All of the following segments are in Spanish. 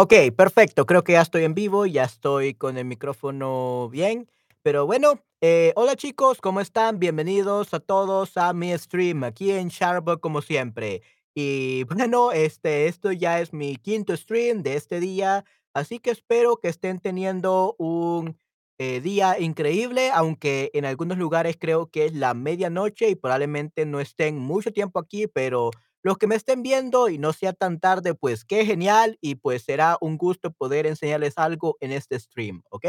Okey, perfecto. Creo que ya estoy en vivo, ya estoy con el micrófono bien. Pero bueno, eh, hola chicos, ¿cómo están? Bienvenidos a todos a mi stream aquí en Charbo como siempre. Y bueno, este, esto ya es mi quinto stream de este día, así que espero que estén teniendo un eh, día increíble, aunque en algunos lugares creo que es la medianoche y probablemente no estén mucho tiempo aquí, pero los que me estén viendo y no sea tan tarde, pues qué genial y pues será un gusto poder enseñarles algo en este stream, ¿ok?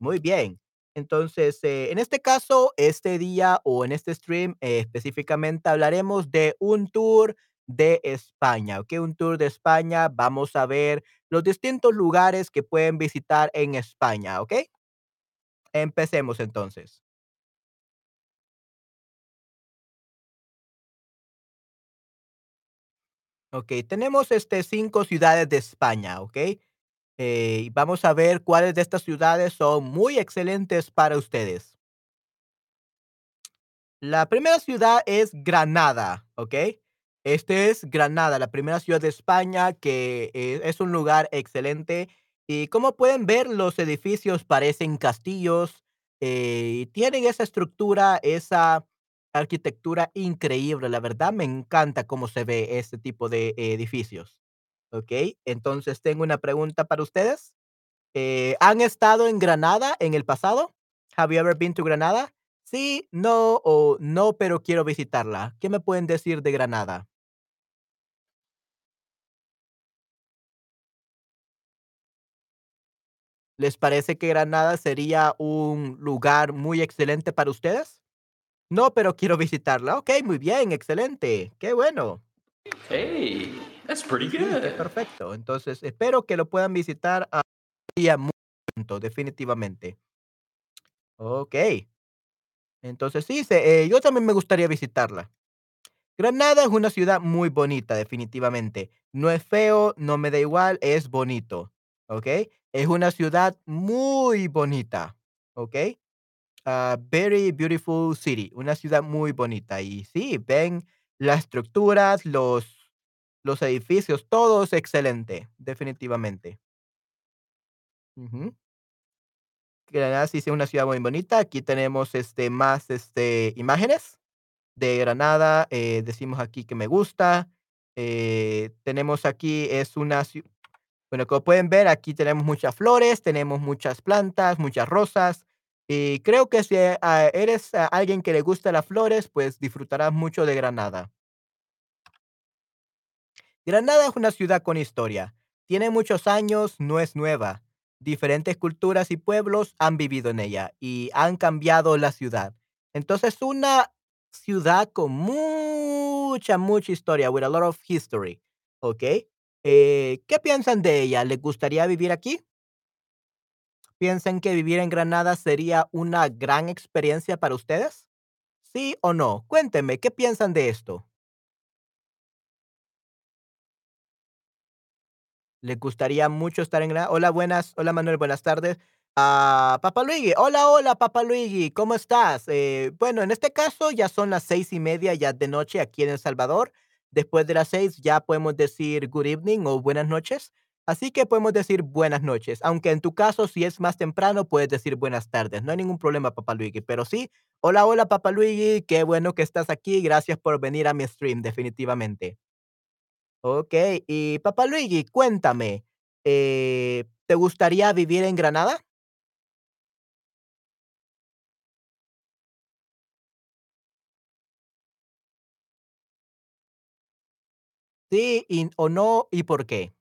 Muy bien. Entonces, eh, en este caso, este día o en este stream eh, específicamente hablaremos de un tour de España, ¿ok? Un tour de España. Vamos a ver los distintos lugares que pueden visitar en España, ¿ok? Empecemos entonces. Ok, tenemos este cinco ciudades de España, ¿ok? Eh, vamos a ver cuáles de estas ciudades son muy excelentes para ustedes. La primera ciudad es Granada, ¿ok? Este es Granada, la primera ciudad de España, que eh, es un lugar excelente. Y como pueden ver, los edificios parecen castillos eh, y tienen esa estructura, esa arquitectura increíble. La verdad, me encanta cómo se ve este tipo de edificios, ¿ok? Entonces, tengo una pregunta para ustedes. Eh, ¿han estado en Granada en el pasado? Have you ever been to Granada? Sí, no o no, pero quiero visitarla. ¿Qué me pueden decir de Granada? ¿Les parece que Granada sería un lugar muy excelente para ustedes? No, pero quiero visitarla. Ok, muy bien, excelente. Qué bueno. Hey, that's pretty Sí, good. perfecto. Entonces, espero que lo puedan visitar a día muy pronto, definitivamente. Ok. Entonces, sí, se- eh, yo también me gustaría visitarla. Granada es una ciudad muy bonita, definitivamente. No es feo, no me da igual, es bonito, ¿ok? Es una ciudad muy bonita, ¿ok? Ah, very beautiful city, una ciudad muy bonita. Y sí, ven las estructuras, los, los edificios, todo es excelente, definitivamente. Ujú. Granada sí es una ciudad muy bonita. Aquí tenemos este, más este, imágenes. de Granada, eh, decimos aquí que me gusta. Eh, tenemos aquí, es una, ciu- bueno, como pueden ver, aquí tenemos muchas flores, tenemos muchas plantas, muchas rosas. Y creo que si ah, eres alguien que le gusta las flores, pues disfrutarás mucho de Granada. Granada es una ciudad con historia. Tiene muchos años, no es nueva. Diferentes culturas y pueblos han vivido en ella y han cambiado la ciudad. Entonces, una ciudad con mucha, mucha historia, with a lot of history. ¿Ok? Eh, ¿Qué piensan de ella? ¿Les gustaría vivir aquí? ¿Piensan que vivir en Granada sería una gran experiencia para ustedes? ¿Sí o no? Cuéntenme, ¿qué piensan de esto? ¿Les gustaría mucho estar en Granada? Hola, buenas. Hola, Manuel, buenas tardes. Ah, Luigi. Hola, hola, Papa Luigi. ¿Cómo estás? Eh, bueno, en este caso ya son las seis y media ya de noche aquí en El Salvador. Después de las seis ya podemos decir good evening o buenas noches. Así que podemos decir buenas noches. Aunque en tu caso, si es más temprano, puedes decir buenas tardes. No hay ningún problema, Papa Luigi. Pero sí, hola, hola, Papa Luigi. Qué bueno que estás aquí. Gracias por venir a mi stream, definitivamente. Okey, y Papá Luigi, cuéntame, eh, ¿te gustaría vivir en Granada? Sí, y o no, ¿y por qué?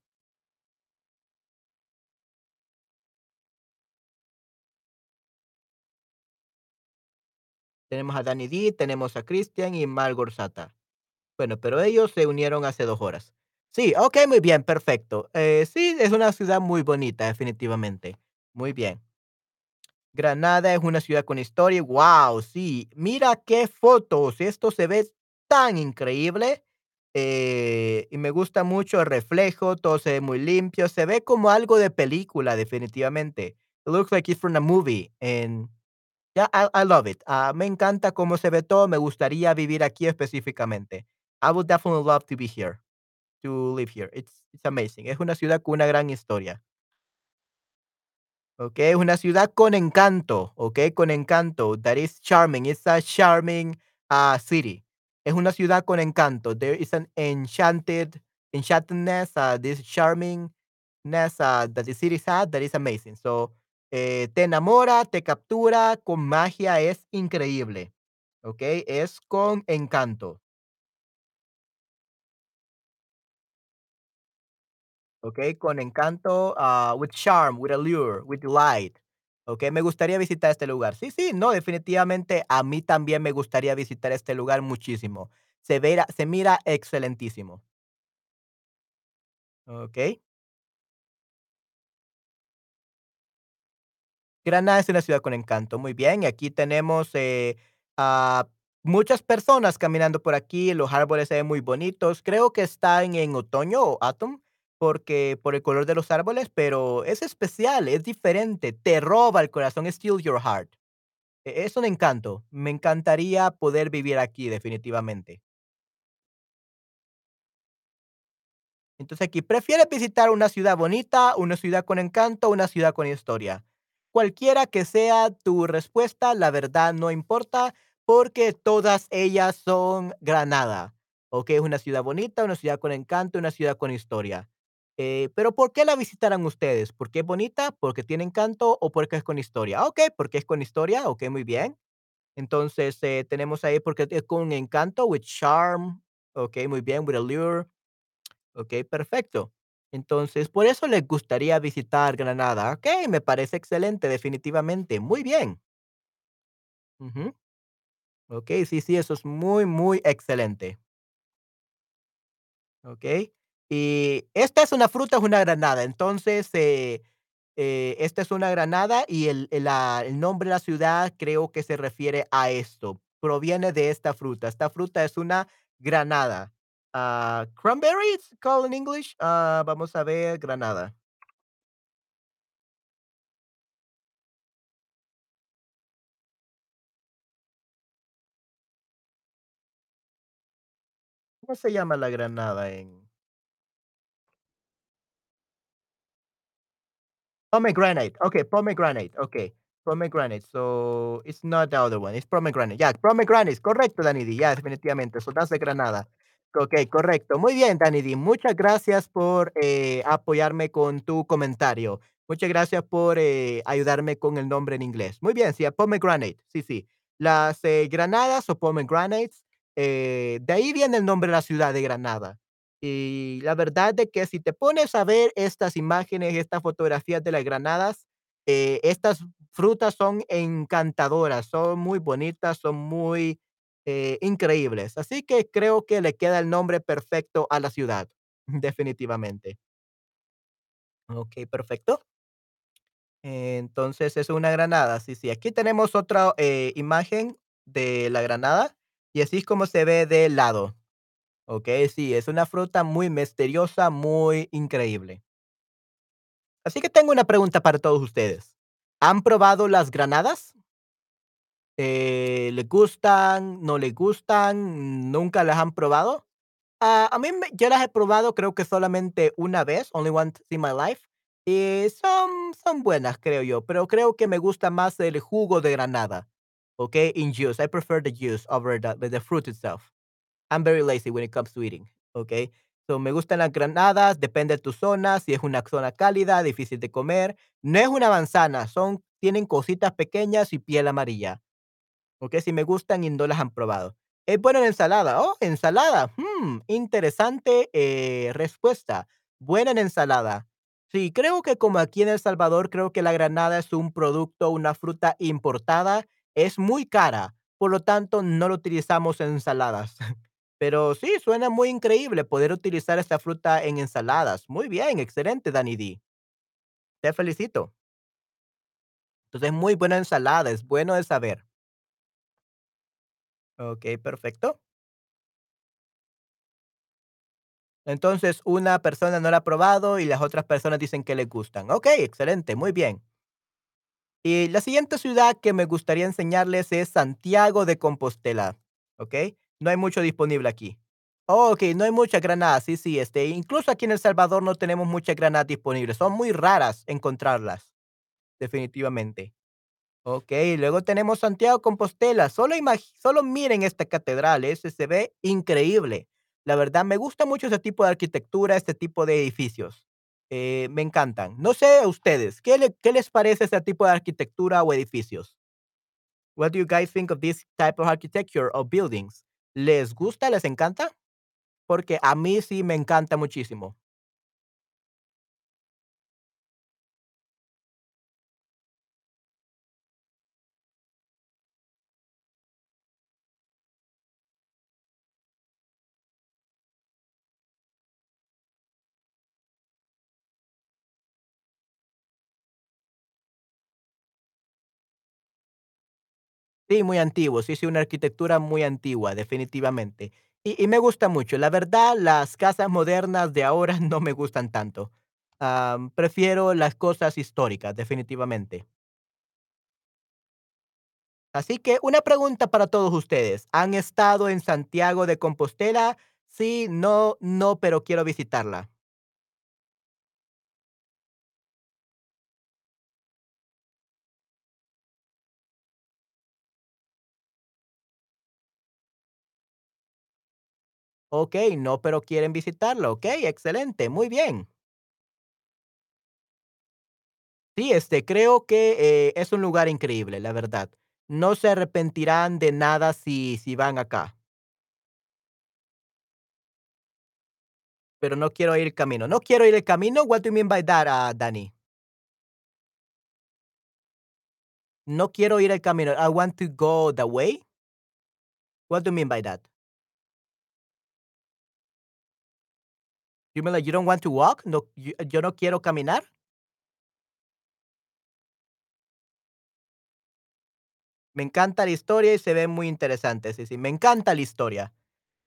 Tenemos a Danny D, tenemos a Christian y Margot Sata. Bueno, pero ellos se unieron hace 2 horas. Sí, okey, muy bien, perfecto. Eh, sí, es una ciudad muy bonita, definitivamente. Muy bien. Granada es una ciudad con historia. Wow, sí. Mira qué fotos. Esto se ve tan increíble. eh, y me gusta mucho el reflejo. Todo se ve muy limpio. Se ve como algo de película, definitivamente. It looks like it's from a movie. And yeah, I, I love it. Ah, me encanta cómo se ve todo. Me gustaría vivir aquí específicamente. I would definitely love to be here. to live here. It's it's amazing. Es una ciudad con una gran historia. Okey, es una ciudad con encanto, okey, con encanto. That is charming. It's a charming, ah, city. Es una ciudad con encanto. There is an enchanted enchantedness, uh, this charmingness, uh, that the city has that is amazing. So, eh, te enamora, te captura con magia, es increíble, okey, es con encanto. Okey, con encanto, ah, with charm, with allure, with light. Okey, me gustaría visitar este lugar. Sí, sí, no, definitivamente a mí también me gustaría visitar este lugar muchísimo. Se se mira excelentísimo. Okey. Granada es una ciudad con encanto, muy bien. Y aquí tenemos, eh, a muchas personas caminando por aquí, los árboles se ven muy bonitos. Creo que están en otoño o autumn, porque por el color de los árboles, pero es especial, es diferente, te roba el corazón, steals your heart. E es un encanto. Me encantaría poder vivir aquí definitivamente. Entonces aquí, ¿prefieres visitar una ciudad bonita, una ciudad con encanto, una ciudad con historia? Cualquiera que sea tu respuesta, la verdad no importa, porque todas ellas son Granada. Okey, es una ciudad bonita, una ciudad con encanto, una ciudad con historia. Eh, pero, ¿por qué la visitarán ustedes? ¿Porque es bonita, porque tiene encanto o porque es con historia? Okey, porque es con historia, okey, muy bien. Entonces, eh, tenemos ahí porque es con encanto, with charm, okey, muy bien, with allure. Okey, perfecto. Entonces, por eso les gustaría visitar Granada. Okey, me parece excelente, definitivamente. Muy bien. Okey, sí, sí, eso es muy, muy excelente. Okey. Y esta es una fruta, es una granada. Entonces, eh, eh, esta es una granada y la el nombre de la ciudad creo que se refiere a esto, proviene de esta fruta. Esta fruta es una granada. Ah, cranberry it's called in English. Ah, vamos a ver, granada. ¿Cómo se llama la granada en? Pomegranate. Okay, pomegranate. Okay, pomegranate. So, it's not the other one, it's pomegranate. Yeah, pomegranate. Correcto, Danny D. Ya, definitivamente. So, that's the granada. Okey, correcto. Muy bien, Danny D. Muchas gracias por, eh, apoyarme con tu comentario. Muchas gracias por, eh, ayudarme con el nombre en inglés. Muy bien, sí, pomegranate. Sí, sí. Las, eh, granadas o pomegranates, eh, de ahí viene el nombre de la ciudad de Granada. Y la verdad de que si te pones a ver estas imágenes, estas fotografías de las granadas, eh, estas frutas son encantadoras, son muy bonitas, son muy, eh, increíbles. Así que creo que le queda el nombre perfecto a la ciudad, definitivamente. Okey, perfecto. Entonces, es una granada. Sí, sí. Aquí tenemos otra, eh, imagen de la granada, y así es como se ve de lado. Okey, sí, es una fruta muy misteriosa, muy increíble. Así que tengo una pregunta para todos ustedes, ¿han probado las granadas? Eh, ¿les gustan, no les gustan, nunca las han probado? Ah, a mí me yo las he probado, creo que solamente una vez, only once in my life, y son son buenas, creo yo, pero creo que me gusta más el jugo de granada, okey, in juice. I prefer the juice over the the fruit itself. I'm very lazy when it comes to eating, okey. So, me gustan las granadas, depende de tu zona, si es una zona cálida, difícil de comer. No es una manzana, son tienen cositas pequeñas y piel amarilla. Okey, sí me gustan y no las han probado. ¿Es buena en ensalada? Oh, ensalada, mm, interesante, eh, respuesta. Buena en ensalada. Sí, creo que como aquí en El Salvador, creo que la granada es un producto, una fruta importada, es muy cara, por lo tanto, no lo utilizamos en ensaladas. Pero sí, suena muy increíble poder utilizar esta fruta en ensaladas. Muy bien, excelente, Danny D. Te felicito. Entonces, muy buena ensalada, es bueno de saber. Okey, perfecto. Entonces, una persona no la ha probado y las otras personas dicen que les gustan. Okey, excelente, muy bien. Y la siguiente ciudad que me gustaría enseñarles es Santiago de Compostela, ¿okey? No hay mucho disponible aquí. Oh, okey, no hay muchas granadas. Sí, sí, este, incluso aquí en El Salvador no tenemos muchas granadas disponibles. Son muy raras encontrarlas, definitivamente. Okey, luego tenemos Santiago Compostela. Solo solo miren esta catedral, ese se ve increíble. La verdad, me gusta mucho ese tipo de arquitectura, este tipo de edificios. Eh, me encantan. No sé a ustedes, ¿qué le qué les parece ese tipo de arquitectura o edificios? What do you guys think of this type of architecture or buildings? ¿Les gusta, les encanta? Porque a mí sí me encanta muchísimo. Sí, muy antiguo. Sí, sí, una arquitectura muy antigua, definitivamente. Y me gusta mucho. La verdad, las casas modernas de ahora no me gustan tanto. Prefiero las cosas históricas, definitivamente. Así que una pregunta para todos ustedes, ¿han estado en Santiago de Compostela? Sí, no, no, pero quiero visitarla. Okey, no, pero quieren visitarla. Okey, excelente, muy bien. Sí, este, creo que, eh, es un lugar increíble, la verdad. No se arrepentirán de nada si si van acá, pero no quiero ir el camino. No quiero ir el camino, what do you mean by that, ah, Danny? No quiero ir el camino, I want to go the way? What do you mean by that? You mean like you don't want to walk? No, yo yo no quiero caminar. Me encanta la historia y se ve muy interesante. Sí, sí, me encanta la historia.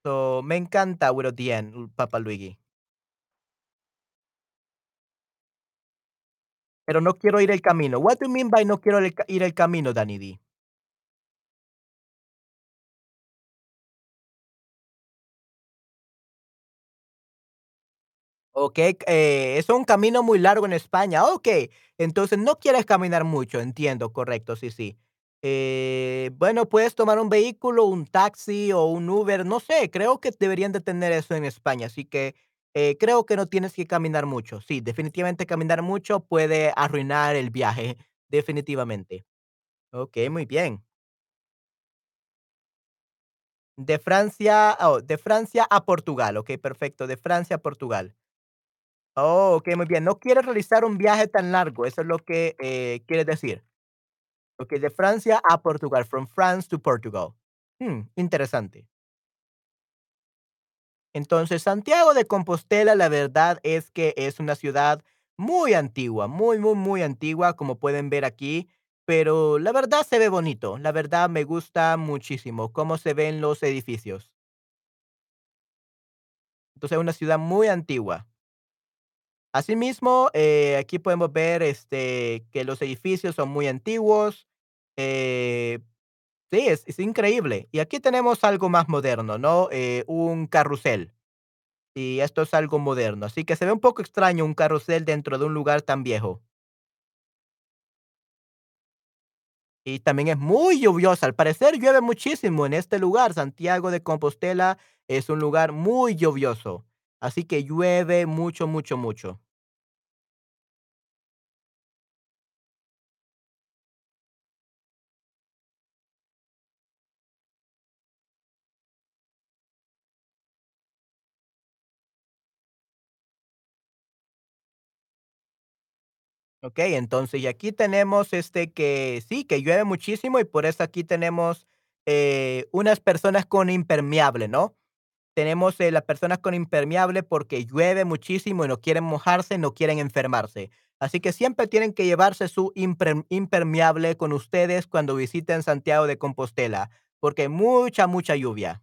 So, me encanta Will of the End, Papa Luigi. Pero no quiero ir el camino. What do you mean by no quiero ir el camino, Danny D? Okey, eh, es un camino muy largo en España. Okey, entonces no quieres caminar mucho, entiendo, correcto, sí, sí. Eh, bueno, puedes tomar un vehículo, un taxi o un Uber, no sé, creo que deberían de tener eso en España, así que, eh, creo que no tienes que caminar mucho. Sí, definitivamente caminar mucho puede arruinar el viaje, definitivamente. Okey, muy bien. De Francia, oh, de Francia a Portugal, okey, perfecto, de Francia a Portugal. Oh, okey, muy bien. No quieres realizar un viaje tan largo, eso es lo que, eh, quieres decir. Okey, de Francia a Portugal, from France to Portugal. Mm, interesante. Entonces, Santiago de Compostela, la verdad es que es una ciudad muy antigua, muy, muy, muy antigua, como pueden ver aquí, pero la verdad se ve bonito. La verdad me gusta muchísimo cómo se ven los edificios. Entonces, es una ciudad muy antigua. Asimismo, eh, aquí podemos ver, este, que los edificios son muy antiguos. Eh, sí, es, increíble. Y aquí tenemos algo más moderno, ¿no? Eh, un carrusel. Y esto es algo moderno. Así que se ve un poco extraño un carrusel dentro de un lugar tan viejo. Y también es muy lluviosa. Al parecer llueve muchísimo en este lugar. Santiago de Compostela es un lugar muy lluvioso. Así que llueve mucho, mucho, mucho. Okey, entonces, y aquí tenemos, este, que sí, que llueve muchísimo y por eso aquí tenemos, eh, unas personas con impermeable, ¿no? Tenemos, eh, las personas con impermeable porque llueve muchísimo y no quieren mojarse, no quieren enfermarse. Así que siempre tienen que llevarse su imprem impermeable con ustedes cuando visiten Santiago de Compostela, porque mucha, mucha lluvia.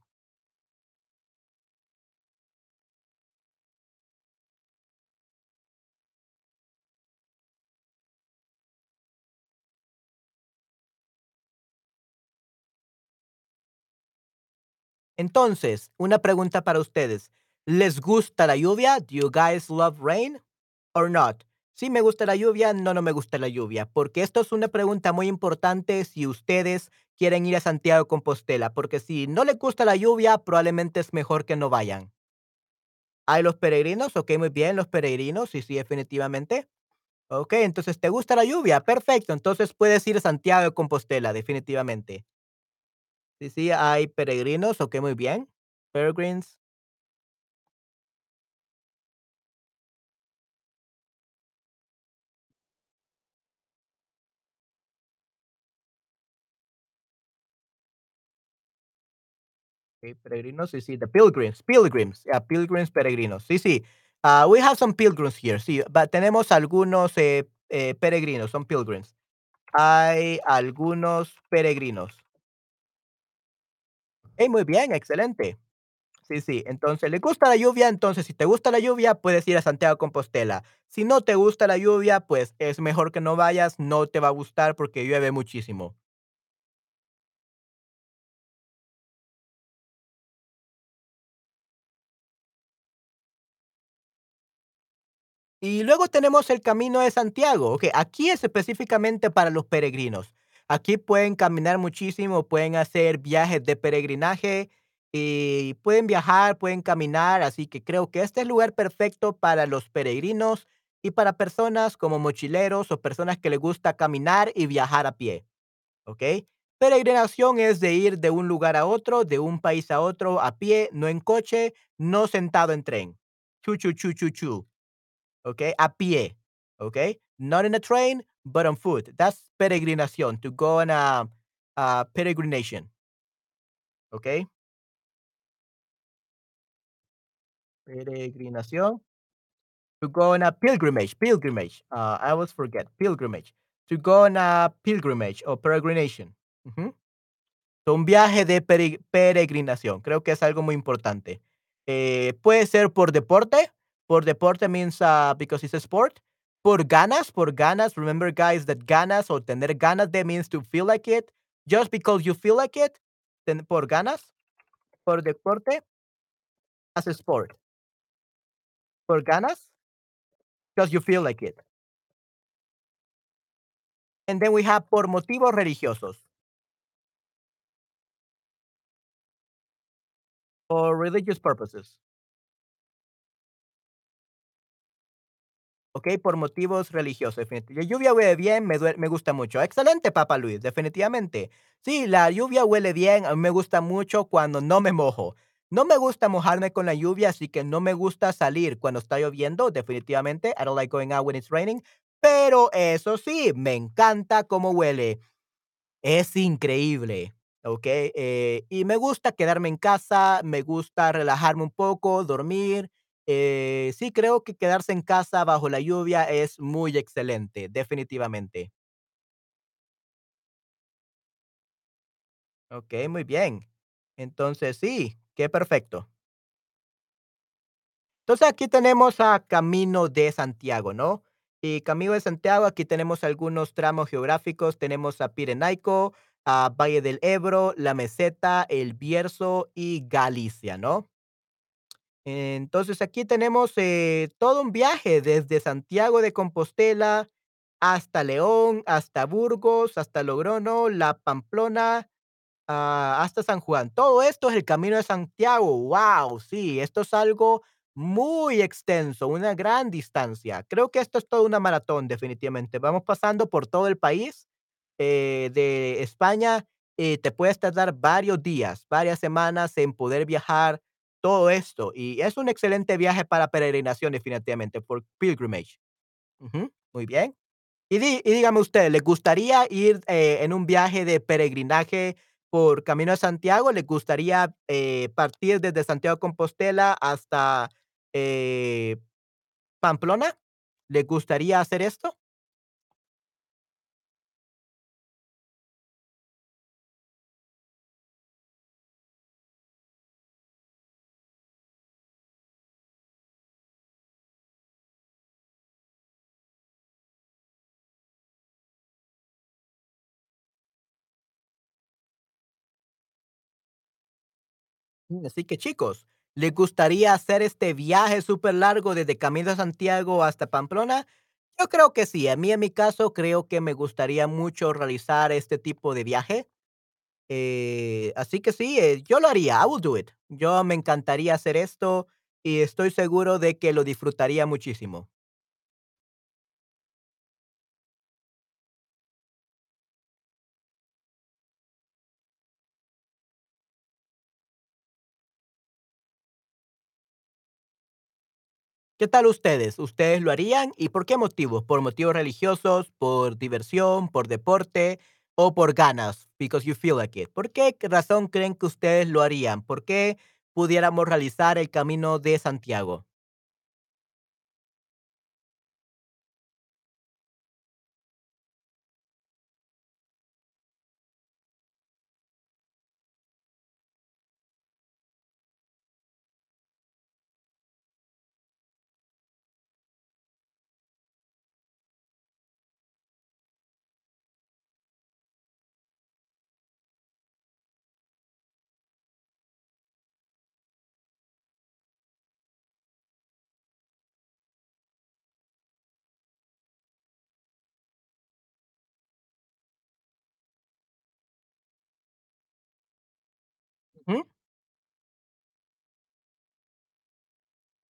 Entonces, una pregunta para ustedes. ¿Les gusta la lluvia? Do you guys love rain or not? Sí me gusta la lluvia, no, no me gusta la lluvia, porque esto es una pregunta muy importante si ustedes quieren ir a Santiago Compostela, porque si no les gusta la lluvia, probablemente es mejor que no vayan. ¿Hay los peregrinos? Ok, muy bien, los peregrinos, sí, sí, definitivamente. Ok, entonces, ¿te gusta la lluvia? Perfecto, entonces puedes ir a Santiago de Compostela, definitivamente. Sí, sí, hay peregrinos, ok, muy bien. Peregrines. Okay, peregrinos, sí, sí, the pilgrims, pilgrims, yeah, pilgrims, peregrinos. Sí, sí. Ah, we have some pilgrims here. Sí, ba- tenemos algunos eh, eh, peregrinos, son pilgrims. Hay algunos peregrinos. Muy bien, excelente. Sí, sí. Entonces, ¿le gusta la lluvia? Entonces, si te gusta la lluvia, puedes ir a Santiago Compostela. Si no te gusta la lluvia, pues es mejor que no vayas, no te va a gustar porque llueve muchísimo. Y luego tenemos el Camino de Santiago, okey, aquí es específicamente para los peregrinos. Aquí pueden caminar muchísimo, pueden hacer viajes de peregrinaje y pueden viajar, pueden caminar, así que creo que este es el lugar perfecto para los peregrinos y para personas como mochileros o personas que les gusta caminar y viajar a pie, ¿ok? Peregrinación es de ir de un lugar a otro, de un país a otro a pie, no en coche, no sentado en tren. Chu, chu, chu, chu, chu. Okay, a pie, okay? Not in a train, but on foot. That's peregrinación, to go on a, peregrination, okay? Peregrinación, to go on a pilgrimage, pilgrimage. Uh, I always forget, pilgrimage. To go on a pilgrimage or peregrination. Ujú. Un viaje de pere- peregrinación. Creo que es algo muy importante. Eh, puede ser por deporte. Por deporte means uh, because it's a sport. Por ganas, por ganas. Remember, guys, that ganas o tener ganas that means to feel like it. Just because you feel like it. ten- por ganas. Por deporte, as a sport. Por ganas, because you feel like it. And then we have por motivos religiosos or religious purposes. Okey, por motivos religiosos, definiti la lluvia huele bien, me me gusta mucho. Excelente, Papa Luis, definitivamente. Sí, la lluvia huele bien, a mí me gusta mucho cuando no me mojo. No me gusta mojarme con la lluvia, así que no me gusta salir cuando está lloviendo, definitivamente. I don't like going out when it's raining, pero eso sí, me encanta cómo huele. Es increíble, ¿ok? Eh, y me gusta quedarme en casa, me gusta relajarme un poco, dormir. Eh, sí, creo que quedarse en casa bajo la lluvia es muy excelente, definitivamente. Ok, muy bien. Entonces, sí, qué perfecto. Entonces, aquí tenemos a Camino de Santiago, ¿no? Y Camino de Santiago, aquí tenemos algunos tramos geográficos. Tenemos a Pirenaico, a Valle del Ebro, la Meseta, el Bierzo y Galicia, ¿no? Entonces, aquí tenemos eh, todo un viaje desde Santiago de Compostela hasta León, hasta Burgos, hasta Logroño, La Pamplona, Ah, hasta San Juan. Todo esto es el Camino de Santiago. Wow, sí, esto es algo muy extenso, una gran distancia. Creo que esto es toda una maratón, definitivamente. Vamos pasando por todo el país eh, de España y te puedes tardar varios días, varias semanas en poder viajar todo esto. Y es un excelente viaje para peregrinación, definitivamente, por pilgrimage. Muy bien. Y di y dígame usted, ¿le gustaría ir, eh, en un viaje de peregrinaje por Camino de Santiago? ¿Le gustaría, eh, partir desde Santiago de Compostela hasta, eh, Pamplona? ¿Le gustaría hacer esto? Así que chicos, ¿les gustaría hacer este viaje súper largo desde Camino de Santiago hasta Pamplona? Yo creo que sí. A mí, en mi caso, creo que me gustaría mucho realizar este tipo de viaje. Eh, así que sí, eh, yo lo haría. I will do it. Yo me encantaría hacer esto y estoy seguro de que lo disfrutaría muchísimo. ¿Qué tal ustedes? ¿Ustedes lo harían? ¿Y por qué motivos? ¿Por motivos religiosos, por diversión, por deporte o por ganas? Because you feel like it. ¿Por qué razón creen que ustedes lo harían? ¿Por qué pudiéramos realizar el camino de Santiago?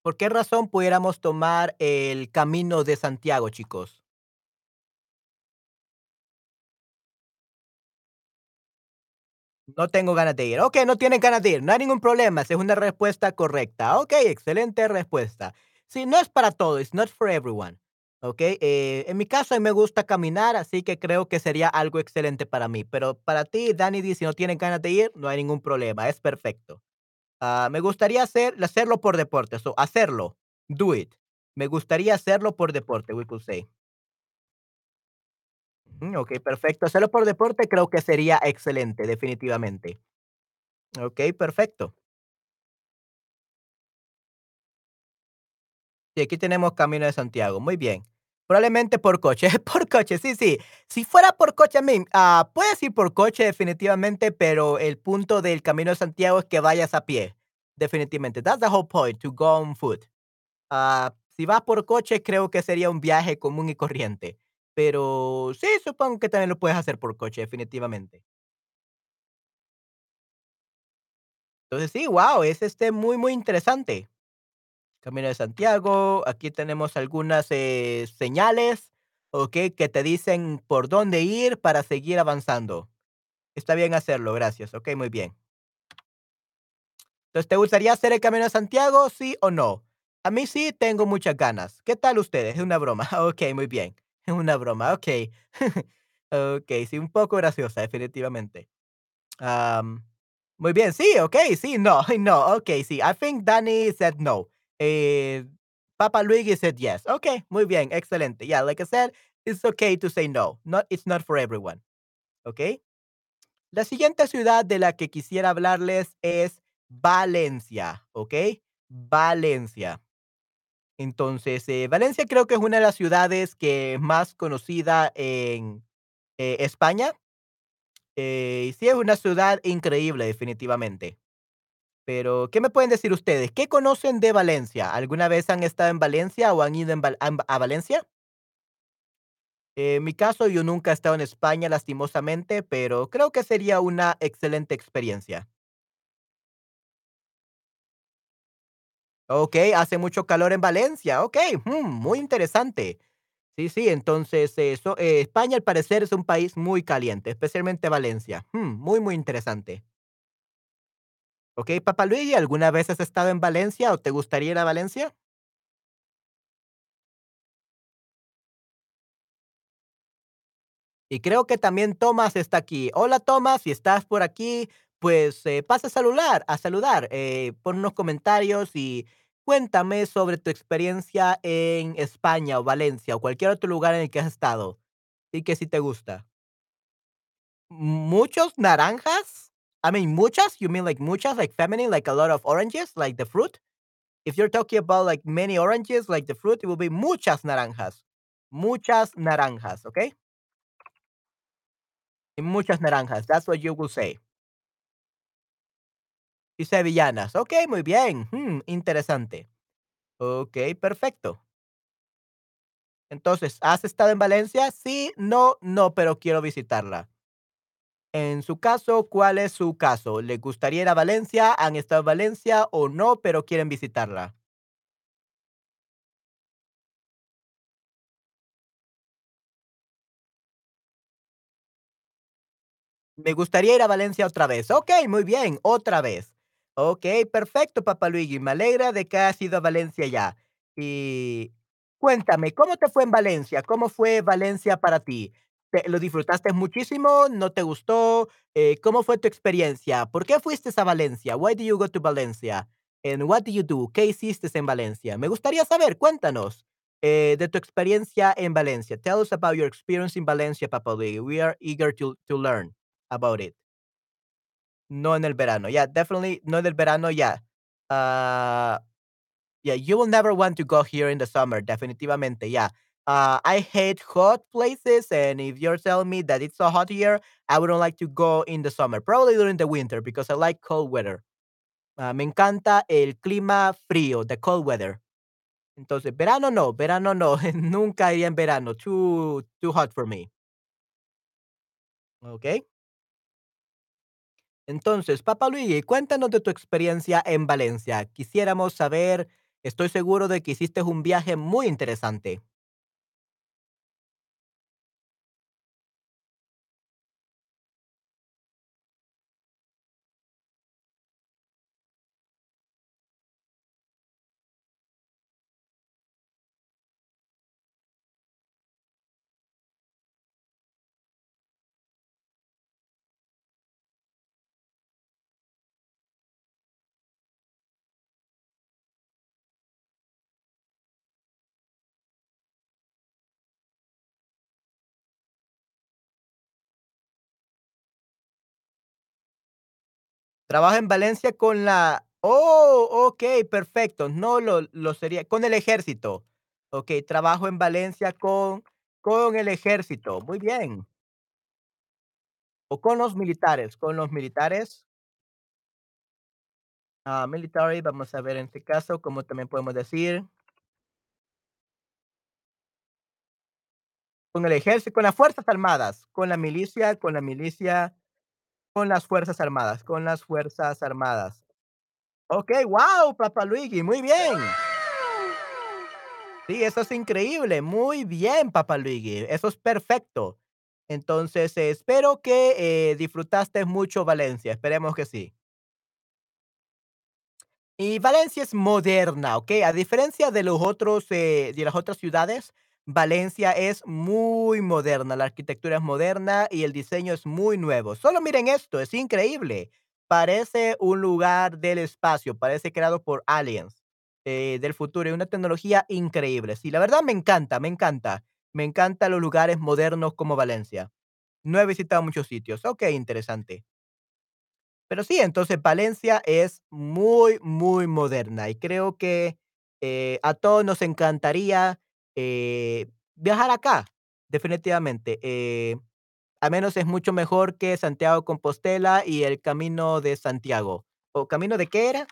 ¿Por qué razón pudiéramos tomar el camino de Santiago, chicos? No tengo ganas de ir. Okey, no tienen ganas de ir, no hay ningún problema, esa es una respuesta correcta. Okey, excelente respuesta. Sí, no es para todos, it's not for everyone, okey. Eh, en mi caso, a mí me gusta caminar, así que creo que sería algo excelente para mí, pero para ti, Danny si no tienes ganas de ir, no hay ningún problema, es perfecto. Ah, me gustaría hacer hacerlo por deporte, so, hacerlo, do it. Me gustaría hacerlo por deporte, we could say. Ujú, okey, perfecto. Hacerlo por deporte creo que sería excelente, definitivamente. Okey, perfecto. Sí, aquí tenemos Camino de Santiago, muy bien. Probablemente por coche, por coche, sí, sí. Si fuera por coche, a mí, ah, puedes ir por coche definitivamente, pero el punto del Camino de Santiago es que vayas a pie, definitivamente. That's the whole point, to go on foot. Ah, si vas por coche, creo que sería un viaje común y corriente, pero sí, supongo que también lo puedes hacer por coche, definitivamente. Entonces sí, guau, es, este, muy, muy interesante. Camino de Santiago, aquí tenemos algunas, eh, señales, okey, que te dicen por dónde ir para seguir avanzando. Está bien hacerlo, gracias. Okey, muy bien. Entonces, ¿te gustaría hacer el Camino de Santiago, sí o no? A mí sí, tengo muchas ganas. ¿Qué tal ustedes? Es una broma. Okey, muy bien. Es una broma, okey. Okey, sí, un poco graciosa, definitivamente. Am, muy bien, sí, okey, sí, no, no, okey, sí. I think Danny said no. Eh, Papa Luigi said yes. Okay, muy bien, excelente. Yeah, like I said, it's okay to say no. Not, it's not for everyone. Okay. La siguiente ciudad de la que quisiera hablarles es Valencia. Okay. Valencia. Entonces, eh, Valencia creo que es una de las ciudades que más conocida en eh, España. Eh, sí, es una ciudad increíble, definitivamente. Pero, ¿qué me pueden decir ustedes? ¿Qué conocen de Valencia? ¿Alguna vez han estado en Valencia o han ido a Valencia? En mi caso, yo nunca he estado en España, lastimosamente, pero creo que sería una excelente experiencia. Okey, hace mucho calor en Valencia. Okey, mm, muy interesante. Sí, sí, entonces, eso, eh, España, al parecer, es un país muy caliente, especialmente Valencia. Mm, muy, muy interesante. Okey, Papa Luigi, ¿alguna vez has estado en Valencia o te gustaría ir a Valencia? Y creo que también Tomás está aquí. Hola Tomás, si estás por aquí, pues eh, pasa a saludar, a saludar, eh, pon unos comentarios y cuéntame sobre tu experiencia en España o Valencia o cualquier otro lugar en el que has estado y que si te gusta. Muchos naranjas? I mean, muchas? You mean like muchas, like feminine, like a lot of oranges, like the fruit? If you're talking about like many oranges, like the fruit, it will be muchas naranjas. Muchas naranjas, okay? Muchas naranjas. That's what you will say. y sevillanas. Okey, muy bien, mm, interesante. Okey, perfecto. Entonces, ¿has estado en Valencia? Sí, no, no, pero quiero visitarla. En su caso, ¿cuál es su caso? ¿Les gustaría ir a Valencia? ¿Han estado en Valencia o no, pero quieren visitarla? Me gustaría ir a Valencia otra vez. Okey, muy bien, otra vez. Okey, perfecto, Papá Luigi, me alegra de que hayas ido a Valencia ya. Y cuéntame, ¿cómo te fue en Valencia? ¿Cómo fue Valencia para ti? ¿Te lo disfrutaste muchísimo? ¿No te gustó? Eh, ¿cómo fue tu experiencia? ¿Por qué fuiste a Valencia? Why did you go to Valencia? And what did you do? ¿Qué hiciste en Valencia? Me gustaría saber, cuéntanos, eh, de tu experiencia en Valencia. Tell us about your experience in Valencia, Papa Luigi. We are eager to to learn about it. No en el verano. Yeah, definitely no en el verano, yeah. Ah, yeah, you will never want to go here in the summer, definitivamente, yeah. Uh, I hate hot places, and if you're telling me that it's so hot here, I wouldn't like to go in the summer, probably during the winter because I like cold weather. Ah, me encanta el clima frío, the cold weather. Entonces, verano no, verano no, nunca iría en verano, too too hot for me. Okey. Entonces, Papa Luigi, cuéntanos de tu experiencia en Valencia. Quisiéramos saber, estoy seguro de que hiciste un viaje muy interesante. Trabaja en Valencia con la oh, okey, perfecto. No lo lo sería con el ejército. Okey, trabajo en Valencia con con el ejército. Muy bien. O con los militares, con los militares. Ah, military, vamos a ver en este caso, ¿cómo también podemos decir? Con el ejército, con las fuerzas armadas, con la milicia, con la milicia, con las fuerzas armadas, con las fuerzas armadas. Okey, guau, Papa Luigi, muy bien. Sí, eso es increíble. Muy bien, Papa Luigi, eso es perfecto. Entonces, espero que, eh, disfrutaste mucho Valencia, esperemos que sí. Y Valencia es moderna, ¿okey? A diferencia de los otros, eh, de las otras ciudades, Valencia es muy moderna, la arquitectura es moderna y el diseño es muy nuevo. Solo miren esto, es increíble. Parece un lugar del espacio, parece creado por aliens, eh, del futuro, y una tecnología increíble. Sí, la verdad me encanta, me encanta. Me encantan los lugares modernos como Valencia. No he visitado muchos sitios. Okey, interesante. Pero sí, entonces Valencia es muy, muy moderna y creo que, eh, a todos nos encantaría, eh, viajar acá, definitivamente, eh, al menos es mucho mejor que Santiago Compostela y el Camino de Santiago, ¿o Camino de qué era?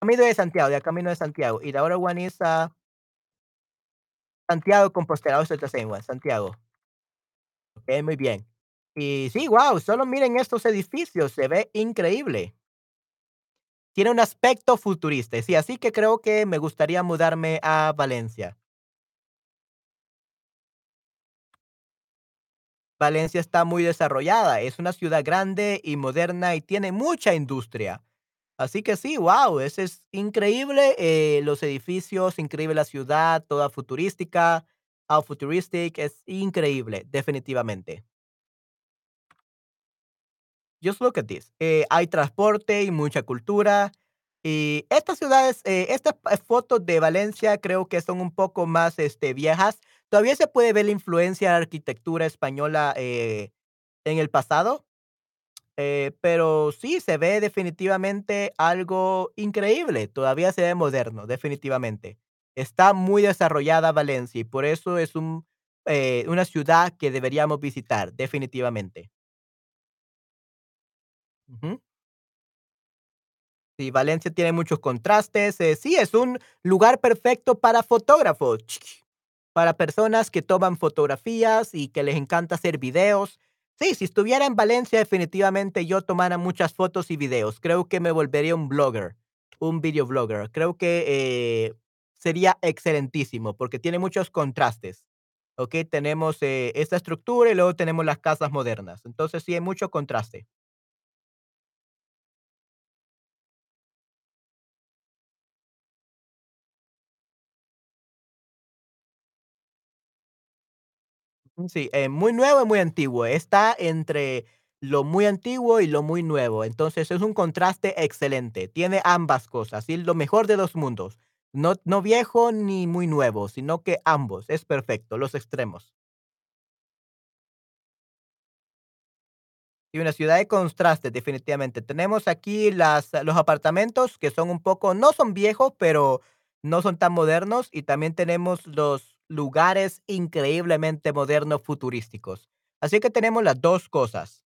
Camino de Santiago, yeah, Camino de Santiago, y the other one is, Santiago Compostela, also the Santiago. Okey, muy bien. Y sí, guau, solo miren estos edificios, se ve increíble. Tiene un aspecto futurista, sí, así que creo que me gustaría mudarme a Valencia. Valencia está muy desarrollada, es una ciudad grande y moderna y tiene mucha industria. Así que sí, ese es increíble, eh, los edificios, increíble la ciudad, toda futurística, how futuristic, es increíble, definitivamente. Just look at this, eh, hay transporte y mucha cultura, y estas ciudades, eh, estas p fotos de Valencia creo que son un poco más, este, viejas. Todavía se puede ver la influencia de la arquitectura española, eh, en el pasado, eh, pero sí, se ve definitivamente algo increíble, todavía se ve moderno, definitivamente. Está muy desarrollada Valencia y por eso es un eh, una ciudad que deberíamos visitar, definitivamente. Sí, Valencia tiene muchos contrastes. eh, sí, es un lugar perfecto para fotógrafos, para personas que toman fotografías y que les encanta hacer videos. Sí, si estuviera en Valencia, definitivamente yo tomara muchas fotos y videos. Creo que me volvería un blogger, un videoblogger. Creo que eh, sería excelentísimo porque tiene muchos contrastes. Ok, tenemos eh, esta estructura y luego tenemos las casas modernas. Entonces sí hay mucho contraste. Sí, eh, muy nuevo y muy antiguo. Está entre lo muy antiguo y lo muy nuevo. Entonces es un contraste excelente. Tiene ambas cosas, y lo mejor de los mundos. No, no viejo ni muy nuevo, sino que ambos. Es perfecto, los extremos. Y una ciudad de contrastes, definitivamente. Tenemos aquí las, los apartamentos que son un poco, no son viejos, pero no son tan modernos. Y también tenemos los lugares increíblemente modernos, futurísticos. Así que tenemos las dos cosas.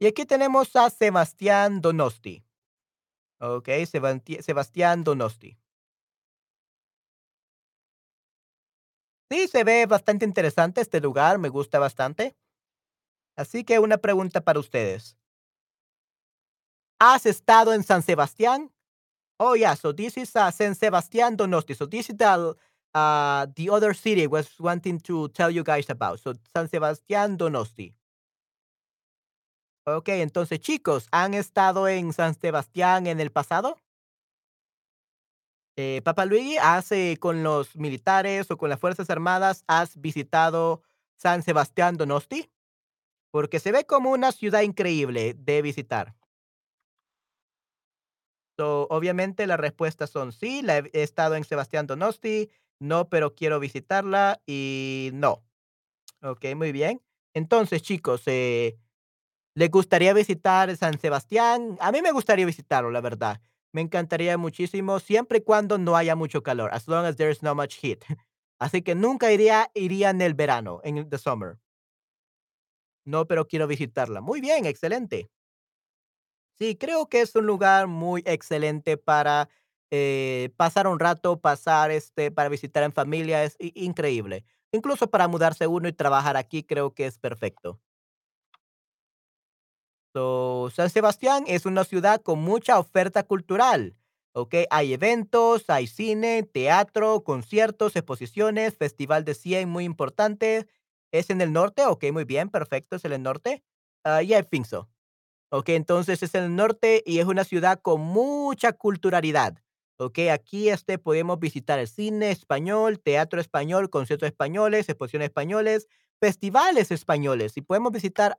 Y aquí tenemos a Sebastián Donosti. Ok, Sebastián Donosti. Sí, se ve bastante interesante este lugar, me gusta bastante. Así que una pregunta para ustedes. ¿Has estado en San Sebastián? Oh, yeah. So this is uh, San Sebastián Donosti. So this is the uh, the other city was wanting to tell you guys about. So San Sebastián Donosti. Ok, entonces chicos, ¿han estado en San Sebastián en el pasado? Eh, Papa Luigi, ¿has eh, con los militares o con las Fuerzas Armadas, has visitado San Sebastián Donosti? Porque se ve como una ciudad increíble de visitar. So, obviamente las respuestas son sí, la he estado en Sebastián Donosti, no, pero quiero visitarla y no. Okey, muy bien. Entonces, chicos, eh, ¿les gustaría visitar San Sebastián? A mí me gustaría visitarlo, la verdad. Me encantaría muchísimo, siempre y cuando no haya mucho calor, as long as there's not much heat. Así que nunca iría iría en el verano, en the summer. No, pero quiero visitarla. Muy bien, excelente. Sí, creo que es un lugar muy excelente para, eh, pasar un rato, pasar, este, para visitar en familia, es increíble. Incluso para mudarse uno y trabajar aquí, creo que es perfecto. So, San Sebastián es una ciudad con mucha oferta cultural, ¿ok? Hay eventos, hay cine, teatro, conciertos, exposiciones, festival de cien muy importante. ¿Es en el norte? Ok, muy bien, perfecto, es en el norte. Ah, yeah, I think so. Ok, entonces es el norte y es una ciudad con mucha culturalidad. Ok, aquí este, podemos visitar el cine español, teatro español, conciertos españoles, exposiciones españoles, festivales españoles y podemos visitar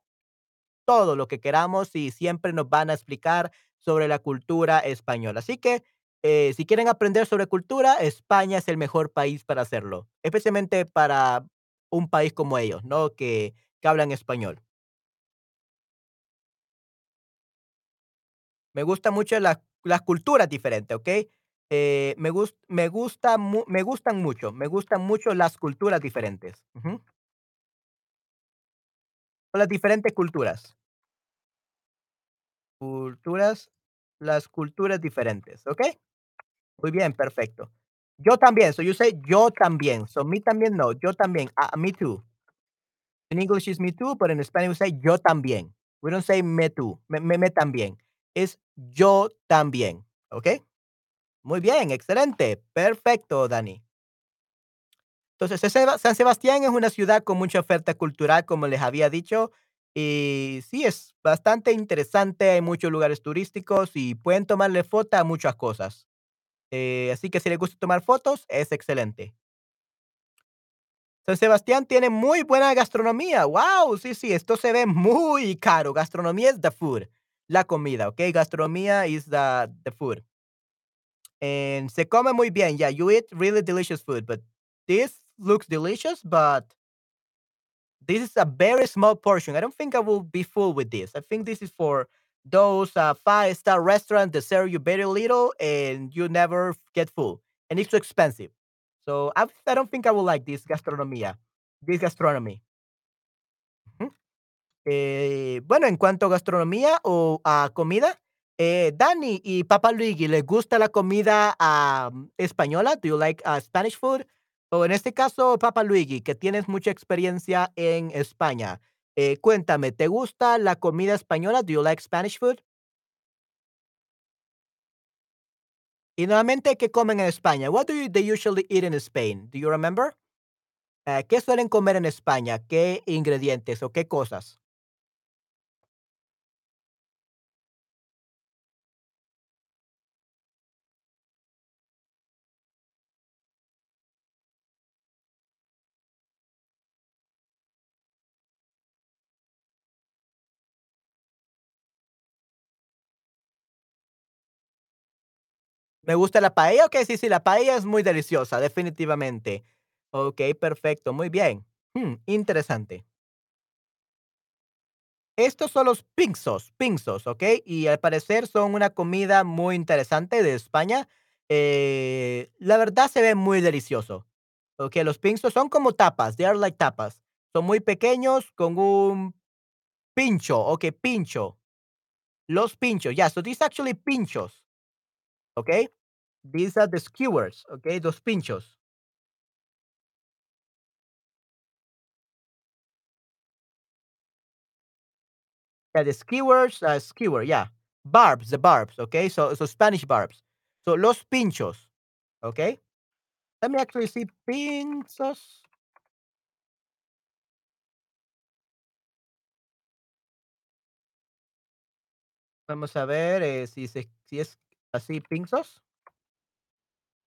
todo lo que queramos y siempre nos van a explicar sobre la cultura española. Así que eh, si quieren aprender sobre cultura, España es el mejor país para hacerlo, especialmente para un país como ellos, ¿no? Que, que hablan español. Me gusta mucho las las culturas diferentes, ¿ok? Eh, me gus me gusta me gustan mucho, me gustan mucho las culturas diferentes. Ujú. Las diferentes culturas. Culturas, las culturas diferentes, ¿ok? Muy bien, perfecto. Yo también, so you say yo también. So me también no, yo también. Ah, me too. In English is me too, but in Spanish we say yo también. We don't say me too, me me también. Es yo también, ¿ok? Muy bien, excelente. Perfecto, Dani. Entonces, San Seba San Sebastián es una ciudad con mucha oferta cultural, como les había dicho, y sí, es bastante interesante, hay muchos lugares turísticos y pueden tomarle foto a muchas cosas. Eh, así que si les gusta tomar fotos, es excelente. San Sebastián tiene muy buena gastronomía. Wow, sí, sí, esto se ve muy caro. Gastronomía es the food, la comida, ¿ok? Gastronomía is the, the food. And se come muy bien. Yeah, you eat really delicious food, but this looks delicious, but this is a very small portion. I don't think I will be full with this. I think this is for those uh, five star restaurants that serve you very little and you never get full, and it's too expensive. So I, I don't think I will like this gastronomia, this gastronomy. Eh, bueno, en cuanto a gastronomía o a comida, eh, Dani y Papa Luigi, ¿les gusta la comida, am, española? Do you like, ah, Spanish food? O en este caso, Papa Luigi, que tienes mucha experiencia en España, eh, cuéntame, ¿te gusta la comida española? Do you like Spanish food? Y nuevamente, ¿qué comen en España? What do they usually eat in Spain? Do you remember? ¿qué suelen comer en España? ¿Qué ingredientes o qué cosas? ¿Me gusta la paella? Okey, sí, sí, la paella es muy deliciosa, definitivamente. Okey, perfecto, muy bien. Mm, interesante. Estos son los pinzos, pinzos, ¿okey? Y al parecer son una comida muy interesante de España. Eh, la verdad se ve muy delicioso. Okey, los pinzos son como tapas, they are like tapas. Son muy pequeños con un pincho, okey, pincho. Los pinchos, yeah, so these actually pinchos, okey? These are the skewers, okey, los pinchos. Yeah, the skewers, uh, skewer, yeah. Barbs, the barbs, okay? So so Spanish barbs. So los pinchos, okay? Let me actually see pinzos. Vamos a ver, eh, si se si es así, pinzos.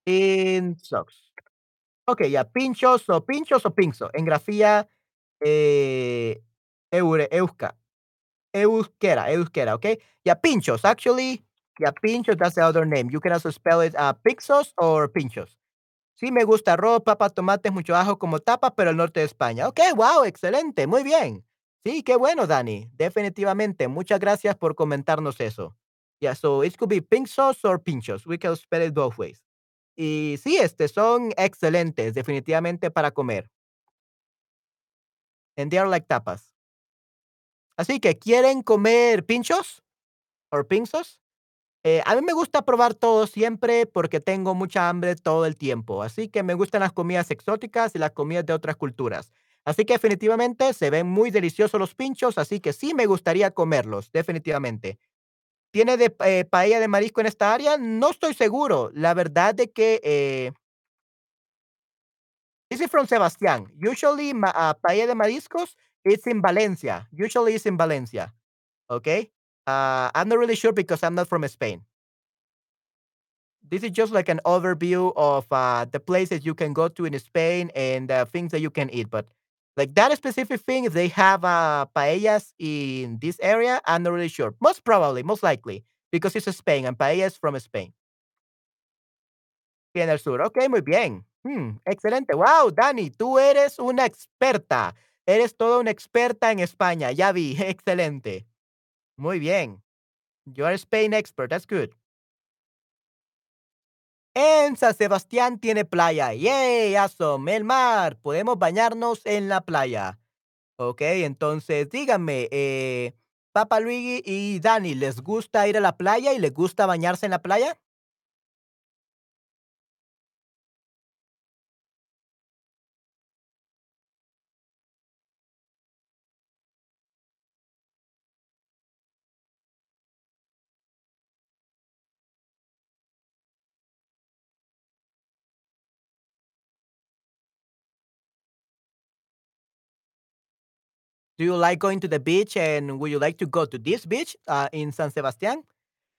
Pinzos. Okay, yeah, pinchos o pinchos o pinzo. En grafía, eh, eure euska euskera, euskera, okay? Yeah, pinchos. Actually, yeah, pinchos, that's the other name. You can also spell it, uh, pixos or pinchos. Sí, me gusta arroz, papa, tomates, mucho ajo como tapa, pero el norte de España. Okey, guau, excelente, muy bien. Sí, qué bueno, Dani, definitivamente. Muchas gracias por comentarnos eso. Yeah, so it could be pink sauce or pinchos. We can spell it both ways. Y sí, este, son excelentes, definitivamente para comer. And they are like tapas. Así que, ¿quieren comer pinchos or pinzos? Eh, a mí me gusta probar todo siempre porque tengo mucha hambre todo el tiempo, así que me gustan las comidas exóticas y las comidas de otras culturas. Así que definitivamente se ven muy deliciosos los pinchos, así que sí me gustaría comerlos, definitivamente. ¿Tiene de eh, paella de marisco en esta área? No estoy seguro. La verdad de que, eh This is from Sebastián. Usually, ma ah, paella de mariscos, it's in Valencia. Usually, it's in Valencia, okey? Ah, I'm not really sure because I'm not from Spain. This is just like an overview of, uh, the places you can go to in Spain and the things that you can eat, but, like, that specific thing, if they have, uh, paellas in this area, I'm not really sure. Most probably, most likely, because it's Spain and paellas from Spain. Sí, en el sur. Okey, muy bien. Mm, excelente. Guau, Dani, tú eres una experta. Eres toda una experta en España, ya vi. Excelente. Muy bien. You are a Spain expert, that's good. En San Sebastián tiene playa. Yay, awesome. El mar. Podemos bañarnos en la playa. Okey, entonces díganme, eh, Papa Luigi y Dani, ¿les gusta ir a la playa y les gusta bañarse en la playa? Do you like going to the beach and would you like to go to this beach, ah, in San Sebastián?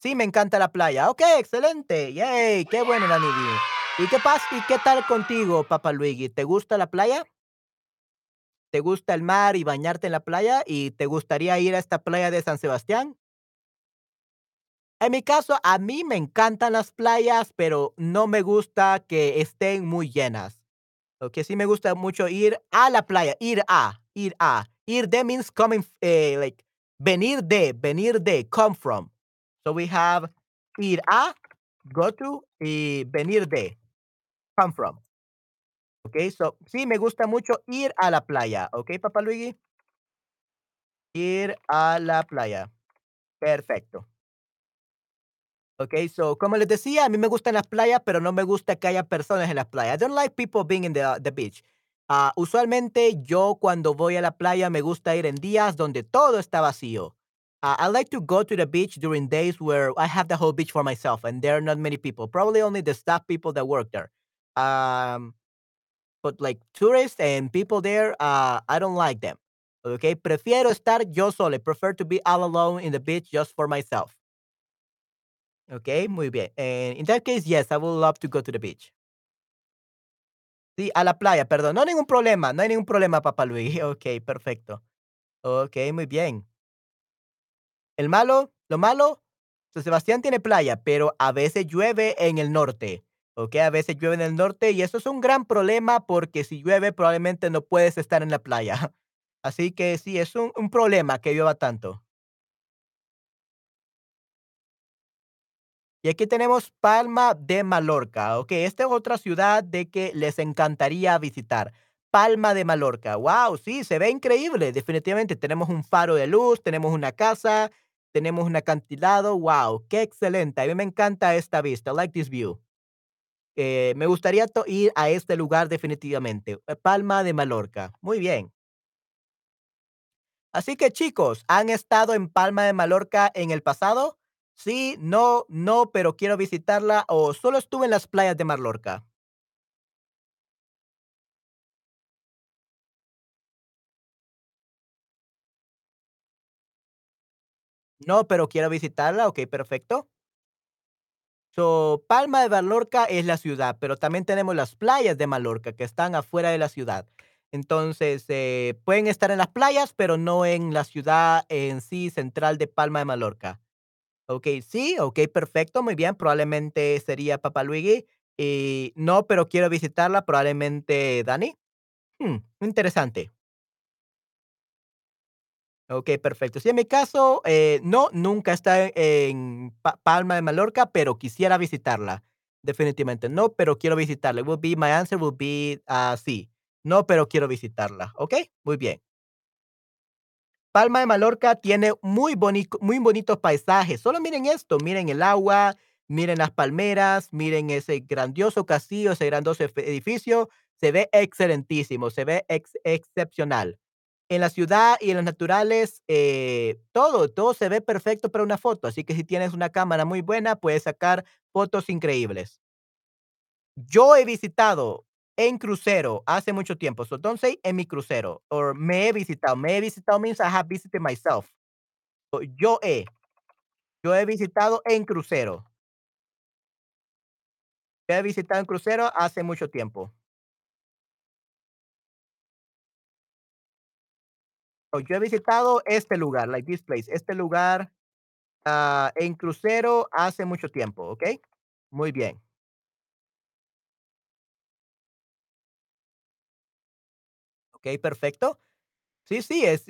Sí, me encanta la playa. Okey, excelente. Yay, qué bueno, Dani. ¿Y qué pas y qué tal contigo, Papa Luigi? ¿Te gusta la playa? ¿Te gusta el mar y bañarte en la playa y te gustaría ir a esta playa de San Sebastián? En mi caso, a mí me encantan las playas, pero no me gusta que estén muy llenas. Lo que sí me gusta mucho ir a la playa, ir a, ir a. Ir de means coming, eh, like venir de, venir de, come from. So we have ir a, go to, y venir de, come from. Okey, so sí me gusta mucho ir a la playa, ¿okey, Papa Luigi? Ir a la playa. Perfecto. Okey, so, como les decía, a mí me gustan las playas, pero no me gusta que haya personas en las playas. I don't like people being in the the beach. Ah, usualmente, yo cuando voy a la playa me gusta ir en días donde todo está vacío. Ah, I like to go to the beach during days where I have the whole beach for myself and there are not many people, probably only the staff people that work there. Um, but like tourists and people there, uh, I don't like them. Okey, prefiero estar yo solo. Prefer to be all alone in the beach just for myself. Okey, muy bien. Eh, in that case, yes, I would love to go to the beach. Sí, a la playa, perdón. No hay ningún problema, no hay ningún problema, papá Luis. Okey, perfecto. Okey, muy bien. El malo lo malo, San Sebastián tiene playa, pero a veces llueve en el norte, ¿okey? A veces llueve en el norte y eso es un gran problema, porque si llueve probablemente no puedes estar en la playa. Así que sí, es un problema que llueva tanto. Y aquí tenemos Palma de Mallorca, okey, esta es otra ciudad de que les encantaría visitar. Palma de Mallorca, guau, sí, se ve increíble, definitivamente. Tenemos un faro de luz, tenemos una casa, tenemos un acantilado, guau, qué excelente. A mí me encanta esta vista, I like this view. Eh, me gustaría ir a este lugar definitivamente, eh, Palma de Mallorca. Muy bien. Así que, chicos, ¿han estado en Palma de Mallorca en el pasado? Sí, no, no, pero quiero visitarla, o solo estuve en las playas de Mallorca. No, pero quiero visitarla, okey, perfecto. So, Palma de Mallorca es la ciudad, pero también tenemos las playas de Mallorca, que están afuera de la ciudad. Entonces, eh, pueden estar en las playas, pero no en la ciudad en sí central de Palma de Mallorca. Okey, sí, okey, perfecto, muy bien, probablemente sería papá Luigi, y no, pero quiero visitarla, probablemente Dani. Mm, interesante. Okey, perfecto. Sí, en mi caso, eh, no, nunca he estado en Pa Palma de Mallorca, pero quisiera visitarla. Definitivamente no, pero quiero visitarla. Will be my answer will be, ah, sí. No, pero quiero visitarla, ¿okey? Muy bien. Palma de Mallorca tiene muy bonico muy bonitos paisajes. Solo miren esto, miren el agua, miren las palmeras, miren ese grandioso castillo, ese grandioso edificio. Se ve excelentísimo, se ve ex excepcional. En la ciudad y en los naturales, eh, todo, todo se ve perfecto para una foto, así que si tienes una cámara muy buena, puedes sacar fotos increíbles. Yo he visitado en crucero hace mucho tiempo, so don't say en mi crucero, or me he visitado. Me he visitado means I have visited myself. So, yo he, yo he visitado en crucero. He visitado en crucero hace mucho tiempo. Oh, yo he visitado este lugar, like this place, este lugar, ah, en crucero hace mucho tiempo, ¿okey? Muy bien. Perfecto. Sí, sí, es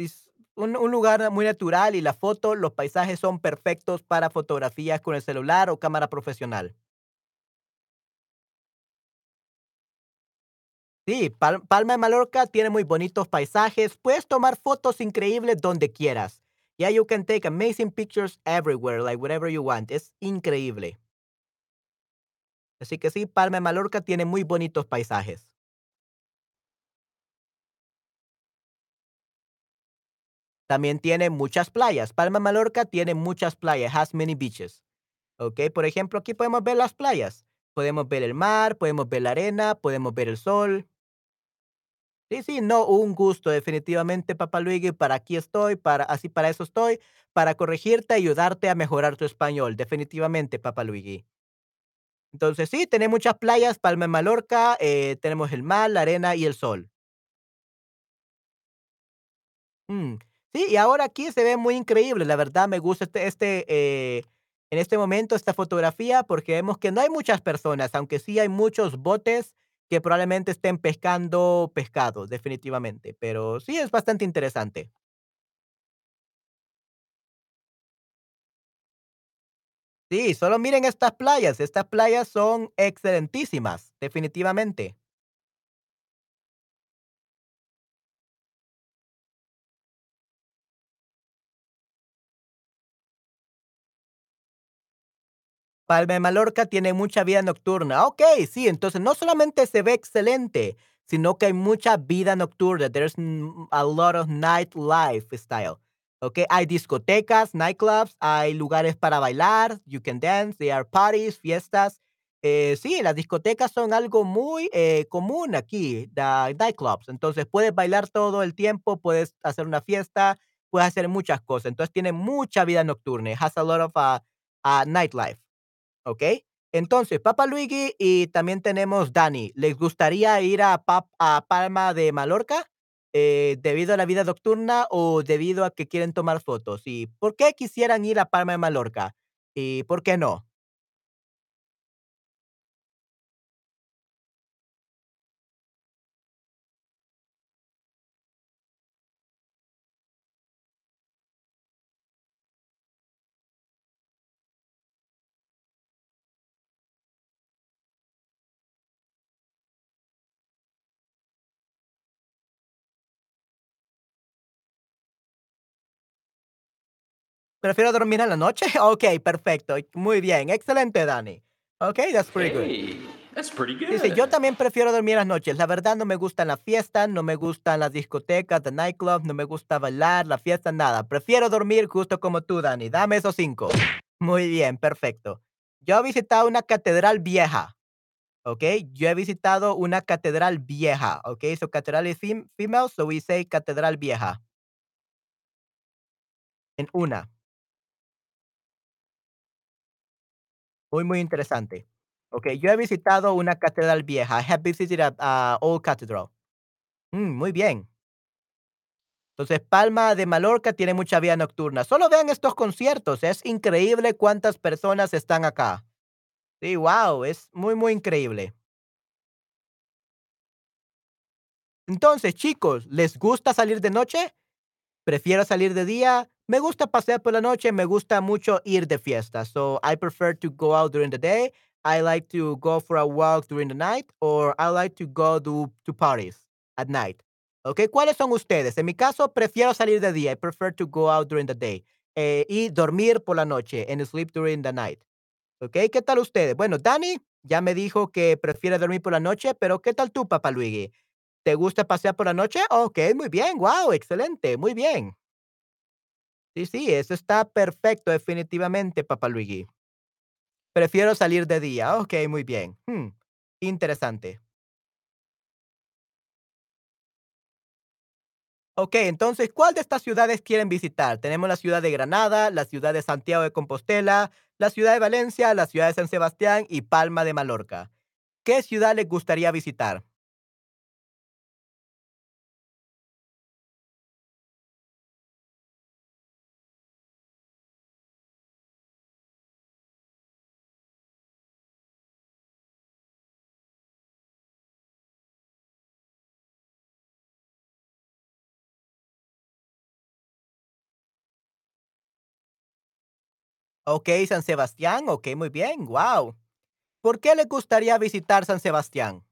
un lugar muy natural y la foto, los paisajes son perfectos para fotografías con el celular o cámara profesional. Sí, Pal Palma de Mallorca tiene muy bonitos paisajes, puedes tomar fotos increíbles donde quieras. Yeah, you can take amazing pictures everywhere, like wherever you want. Es increíble. Así que sí, Palma de Mallorca tiene muy bonitos paisajes. También tiene muchas playas. Palma Mallorca tiene muchas playas, has many beaches. Okey, por ejemplo, aquí podemos ver las playas. Podemos ver el mar, podemos ver la arena, podemos ver el sol. Sí, sí, no, un gusto, definitivamente, papá Luigi, para aquí estoy, para así para eso estoy, para corregirte, ayudarte a mejorar tu español, definitivamente, papá Luigi. Entonces, sí, tiene muchas playas, Palma de Mallorca, eh, tenemos el mar, la arena y el sol. Mm, sí, y ahora aquí se ve muy increíble, la verdad me gusta este este, eh, en este momento, esta fotografía, porque vemos que no hay muchas personas, aunque sí hay muchos botes que probablemente estén pescando pescado, definitivamente, pero sí es bastante interesante. Sí, solo miren estas playas, estas playas son excelentísimas, definitivamente. Palma de Mallorca tiene mucha vida nocturna. Okey, sí, entonces no solamente se ve excelente, sino que hay mucha vida nocturna. There's a lot of nightlife style. Okey, hay discotecas, nightclubs, hay lugares para bailar, you can dance, there are parties, fiestas. Eh, sí, las discotecas son algo muy, eh, común aquí, the nightclubs. Entonces, puedes bailar todo el tiempo, puedes hacer una fiesta, puedes hacer muchas cosas. Entonces, tiene mucha vida nocturna. It has a lot of, uh, uh, nightlife. ¿Ok? Entonces, Papa Luigi y también tenemos Dani. ¿Les gustaría ir a, a Palma de Mallorca eh, debido a la vida nocturna o debido a que quieren tomar fotos? ¿Y por qué quisieran ir a Palma de Mallorca? ¿Y por qué no? ¿Prefiero dormir en la noche? Ok, perfecto. Muy bien. Excelente, Dani. Ok, that's pretty good. Hey, that's pretty Dice, yo good. también prefiero dormir las noches. La verdad no me gustan las fiestas, no me gustan las discotecas, the nightclubs, no me gusta bailar, la fiesta, nada. Prefiero dormir justo como tú, Dani. Dame esos cinco. Muy bien, perfecto. Yo he visitado una catedral vieja, ¿ok? Yo he visitado una catedral vieja, ¿ok? So catedral is fem- female, so we say catedral vieja. En una. Muy, muy interesante. Ok, yo he visitado una catedral vieja. I have visited a, old cathedral. Mm, muy bien. Entonces, Palma de Mallorca tiene mucha vida nocturna. Solo vean estos conciertos. Es increíble cuántas personas están acá. Sí, wow, es muy, muy increíble. Entonces, chicos, ¿les gusta salir de noche? Prefiero salir de día. Me gusta pasear por la noche. Me gusta mucho ir de fiesta. So I prefer to go out during the day. I like to go for a walk during the night, or I like to go to, parties at night. Okay, ¿cuáles son ustedes? En mi caso, prefiero salir de día. I prefer to go out during the day. Eh, y dormir por la noche and sleep during the night. Okay, ¿qué tal ustedes? Bueno, Dani ya me dijo que prefiere dormir por la noche, pero ¿qué tal tú, Papá Luigi? ¿Te gusta pasear por la noche? Ok, muy bien, wow, excelente, muy bien. Sí, sí, eso está perfecto, definitivamente, Papá Luigi. Prefiero salir de día. Ok, muy bien. Hmm, interesante. Ok, entonces, ¿cuál de estas ciudades quieren visitar? Tenemos la ciudad de Granada, la ciudad de Santiago de Compostela, la ciudad de Valencia, la ciudad de San Sebastián y Palma de Mallorca. ¿Qué ciudad les gustaría visitar? Ok, San Sebastián, ok, muy bien, wow. ¿Por qué les gustaría visitar San Sebastián?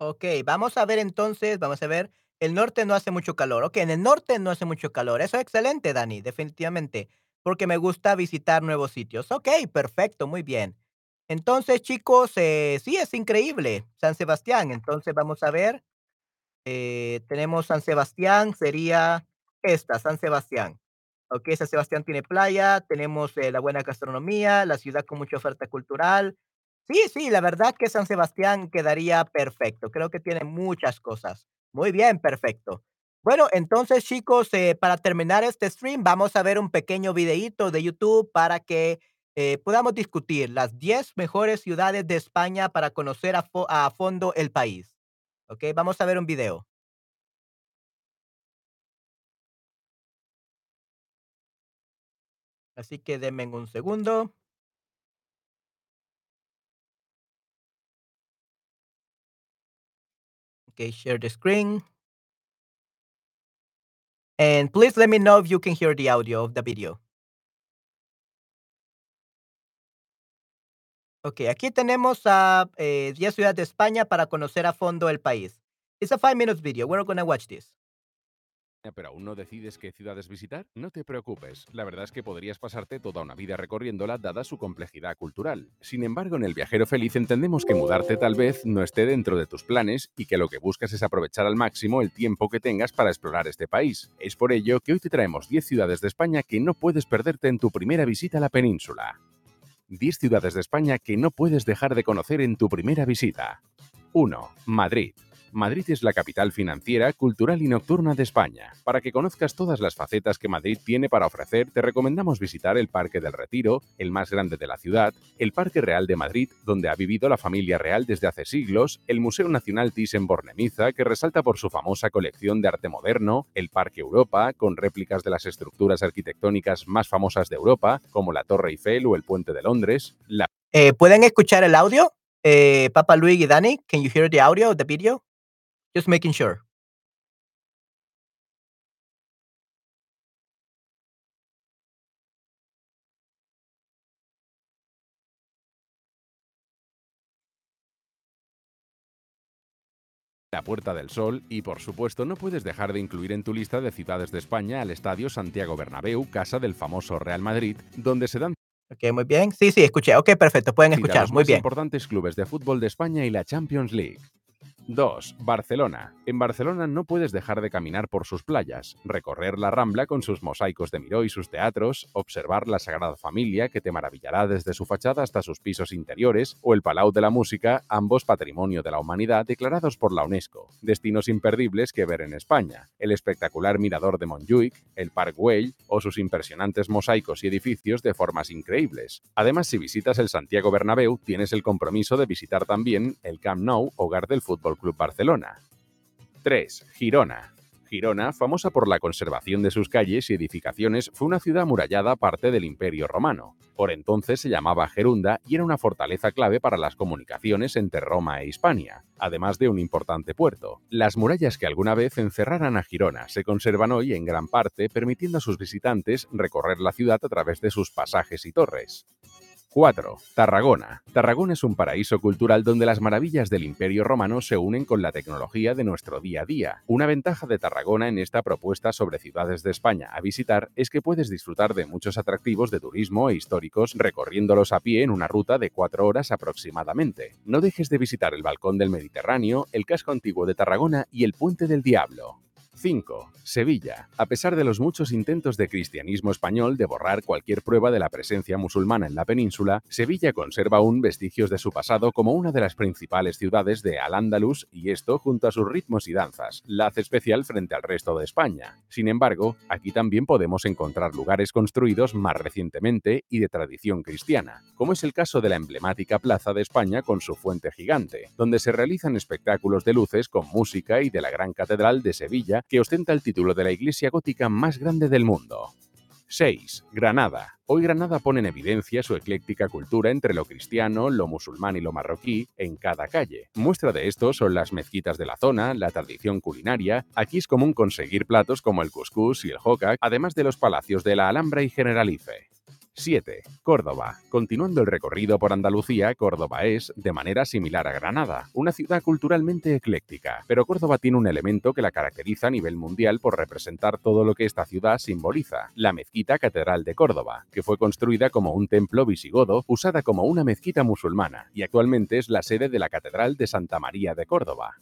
Ok, vamos a ver entonces, vamos a ver. El norte no hace mucho calor. Ok, en el norte no hace mucho calor. Eso es excelente, Dani, definitivamente, porque me gusta visitar nuevos sitios. Ok, perfecto, muy bien. Entonces, chicos, eh, sí, es increíble, San Sebastián. Entonces, vamos a ver. Eh, tenemos San Sebastián, sería esta, San Sebastián. Ok, San Sebastián tiene playa, tenemos eh, la buena gastronomía, la ciudad con mucha oferta cultural. Sí, sí, la verdad que San Sebastián quedaría perfecto. Creo que tiene muchas cosas. Muy bien, perfecto. Bueno, entonces, chicos, eh, para terminar este stream, vamos a ver un pequeño videíto de YouTube para que, eh, podamos discutir las 10 mejores ciudades de España para conocer a a fondo el país, ¿okey? Vamos a ver un video. Así que denme un segundo. Okey, share the screen. And please let me know if you can hear the audio of the video. Okey, aquí tenemos a, eh, 10 ciudades de España para conocer a fondo el país. It's a 5 minutes video. We're gonna watch this. ¿Pero aún no decides qué ciudades visitar? No te preocupes, la verdad es que podrías pasarte toda una vida recorriéndola dada su complejidad cultural. Sin embargo, en el Viajero Feliz entendemos que mudarte tal vez no esté dentro de tus planes y que lo que buscas es aprovechar al máximo el tiempo que tengas para explorar este país. Es por ello que hoy te traemos 10 ciudades de España que no puedes perderte en tu primera visita a la península. 10 ciudades de España que no puedes dejar de conocer en tu primera visita. 1. Madrid. Madrid es la capital financiera, cultural y nocturna de España. Para que conozcas todas las facetas que Madrid tiene para ofrecer, te recomendamos visitar el Parque del Retiro, el más grande de la ciudad, el Parque Real de Madrid, donde ha vivido la familia real desde hace siglos, el Museo Nacional Thyssen-Bornemisza, que resalta por su famosa colección de arte moderno, el Parque Europa, con réplicas de las estructuras arquitectónicas más famosas de Europa, como la Torre Eiffel o el Puente de Londres, Eh, ¿pueden escuchar el audio? Eh, Papa Luis y Dani, can you hear the audio the video? Just making sure. la Puerta del Sol y, por supuesto, no puedes dejar de incluir en tu lista de ciudades de España al Estadio Santiago Bernabéu, casa del famoso Real Madrid, donde se dan Okey, muy bien. Sí, sí, escuché. Okey, perfecto, pueden escuchar. los Muy bien. importantes clubes de fútbol de España y la Champions League. 2. Barcelona. En Barcelona no puedes dejar de caminar por sus playas, recorrer la Rambla con sus mosaicos de Miró y sus teatros, observar la Sagrada Familia, que te maravillará desde su fachada hasta sus pisos interiores, o el Palau de la Música, ambos Patrimonio de la Humanidad declarados por la UNESCO. Destinos imperdibles que ver en España. El espectacular mirador de Montjuic, el Parc Güell o sus impresionantes mosaicos y edificios de formas increíbles. Además, si visitas el Santiago Bernabéu, tienes el compromiso de visitar también el Camp Nou, hogar del Fútbol Club Barcelona. 3. Girona. Girona, famosa por la conservación de sus calles y edificaciones, fue una ciudad amurallada parte del Imperio Romano. Por entonces se llamaba Gerunda y era una fortaleza clave para las comunicaciones entre Roma e Hispania, además de un importante puerto. Las murallas que alguna vez encerraran a Girona se conservan hoy en gran parte, permitiendo a sus visitantes recorrer la ciudad a través de sus pasajes y torres. 4. Tarragona. Tarragona es un paraíso cultural donde las maravillas del Imperio Romano se unen con la tecnología de nuestro día a día. Una ventaja de Tarragona en esta propuesta sobre ciudades de España a visitar es que puedes disfrutar de muchos atractivos de turismo e históricos recorriéndolos a pie en una ruta de 4 horas aproximadamente. No dejes de visitar el Balcón del Mediterráneo, el casco antiguo de Tarragona y el Puente del Diablo. 5. Sevilla. A pesar de los muchos intentos de cristianismo español de borrar cualquier prueba de la presencia musulmana en la península, Sevilla conserva aún vestigios de su pasado como una de las principales ciudades de Al-Ándalus y esto, junto a sus ritmos y danzas, la hace especial frente al resto de España. Sin embargo, aquí también podemos encontrar lugares construidos más recientemente y de tradición cristiana, como es el caso de la emblemática Plaza de España con su fuente gigante, donde se realizan espectáculos de luces con música y de la Gran Catedral de Sevilla, que ostenta el título de la iglesia gótica más grande del mundo. 6. Granada. Hoy Granada pone en evidencia su ecléctica cultura entre lo cristiano, lo musulmán y lo marroquí en cada calle. Muestra de esto son las mezquitas de la zona, la tradición culinaria. Aquí es común conseguir platos como el cuscús y el hocac, además de los palacios de la Alhambra y Generalife. 7. Córdoba. Continuando el recorrido por Andalucía, Córdoba es, de manera similar a Granada, una ciudad culturalmente ecléctica, pero Córdoba tiene un elemento que la caracteriza a nivel mundial por representar todo lo que esta ciudad simboliza, la mezquita Catedral de Córdoba, que fue construida como un templo visigodo, usada como una mezquita musulmana, y actualmente es la sede de la Catedral de Santa María de Córdoba.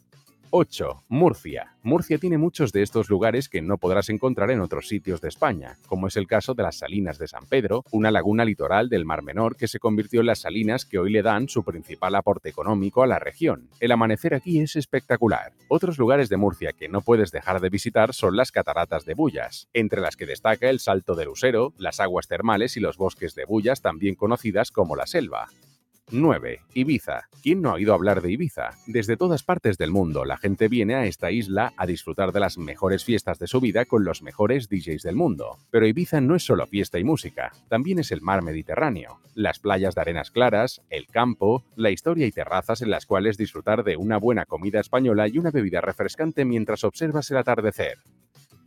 8. Murcia. Murcia tiene muchos de estos lugares que no podrás encontrar en otros sitios de España, como es el caso de las Salinas de San Pedro, una laguna litoral del Mar Menor que se convirtió en las salinas que hoy le dan su principal aporte económico a la región. El amanecer aquí es espectacular. Otros lugares de Murcia que no puedes dejar de visitar son las cataratas de Bullas, entre las que destaca el Salto del Usero, las aguas termales y los bosques de Bullas, también conocidas como la selva. 9. Ibiza. ¿Quién no ha oído hablar de Ibiza? Desde todas partes del mundo la gente viene a esta isla a disfrutar de las mejores fiestas de su vida con los mejores DJs del mundo. Pero Ibiza no es solo fiesta y música, también es el mar Mediterráneo, las playas de arenas claras, el campo, la historia y terrazas en las cuales disfrutar de una buena comida española y una bebida refrescante mientras observas el atardecer.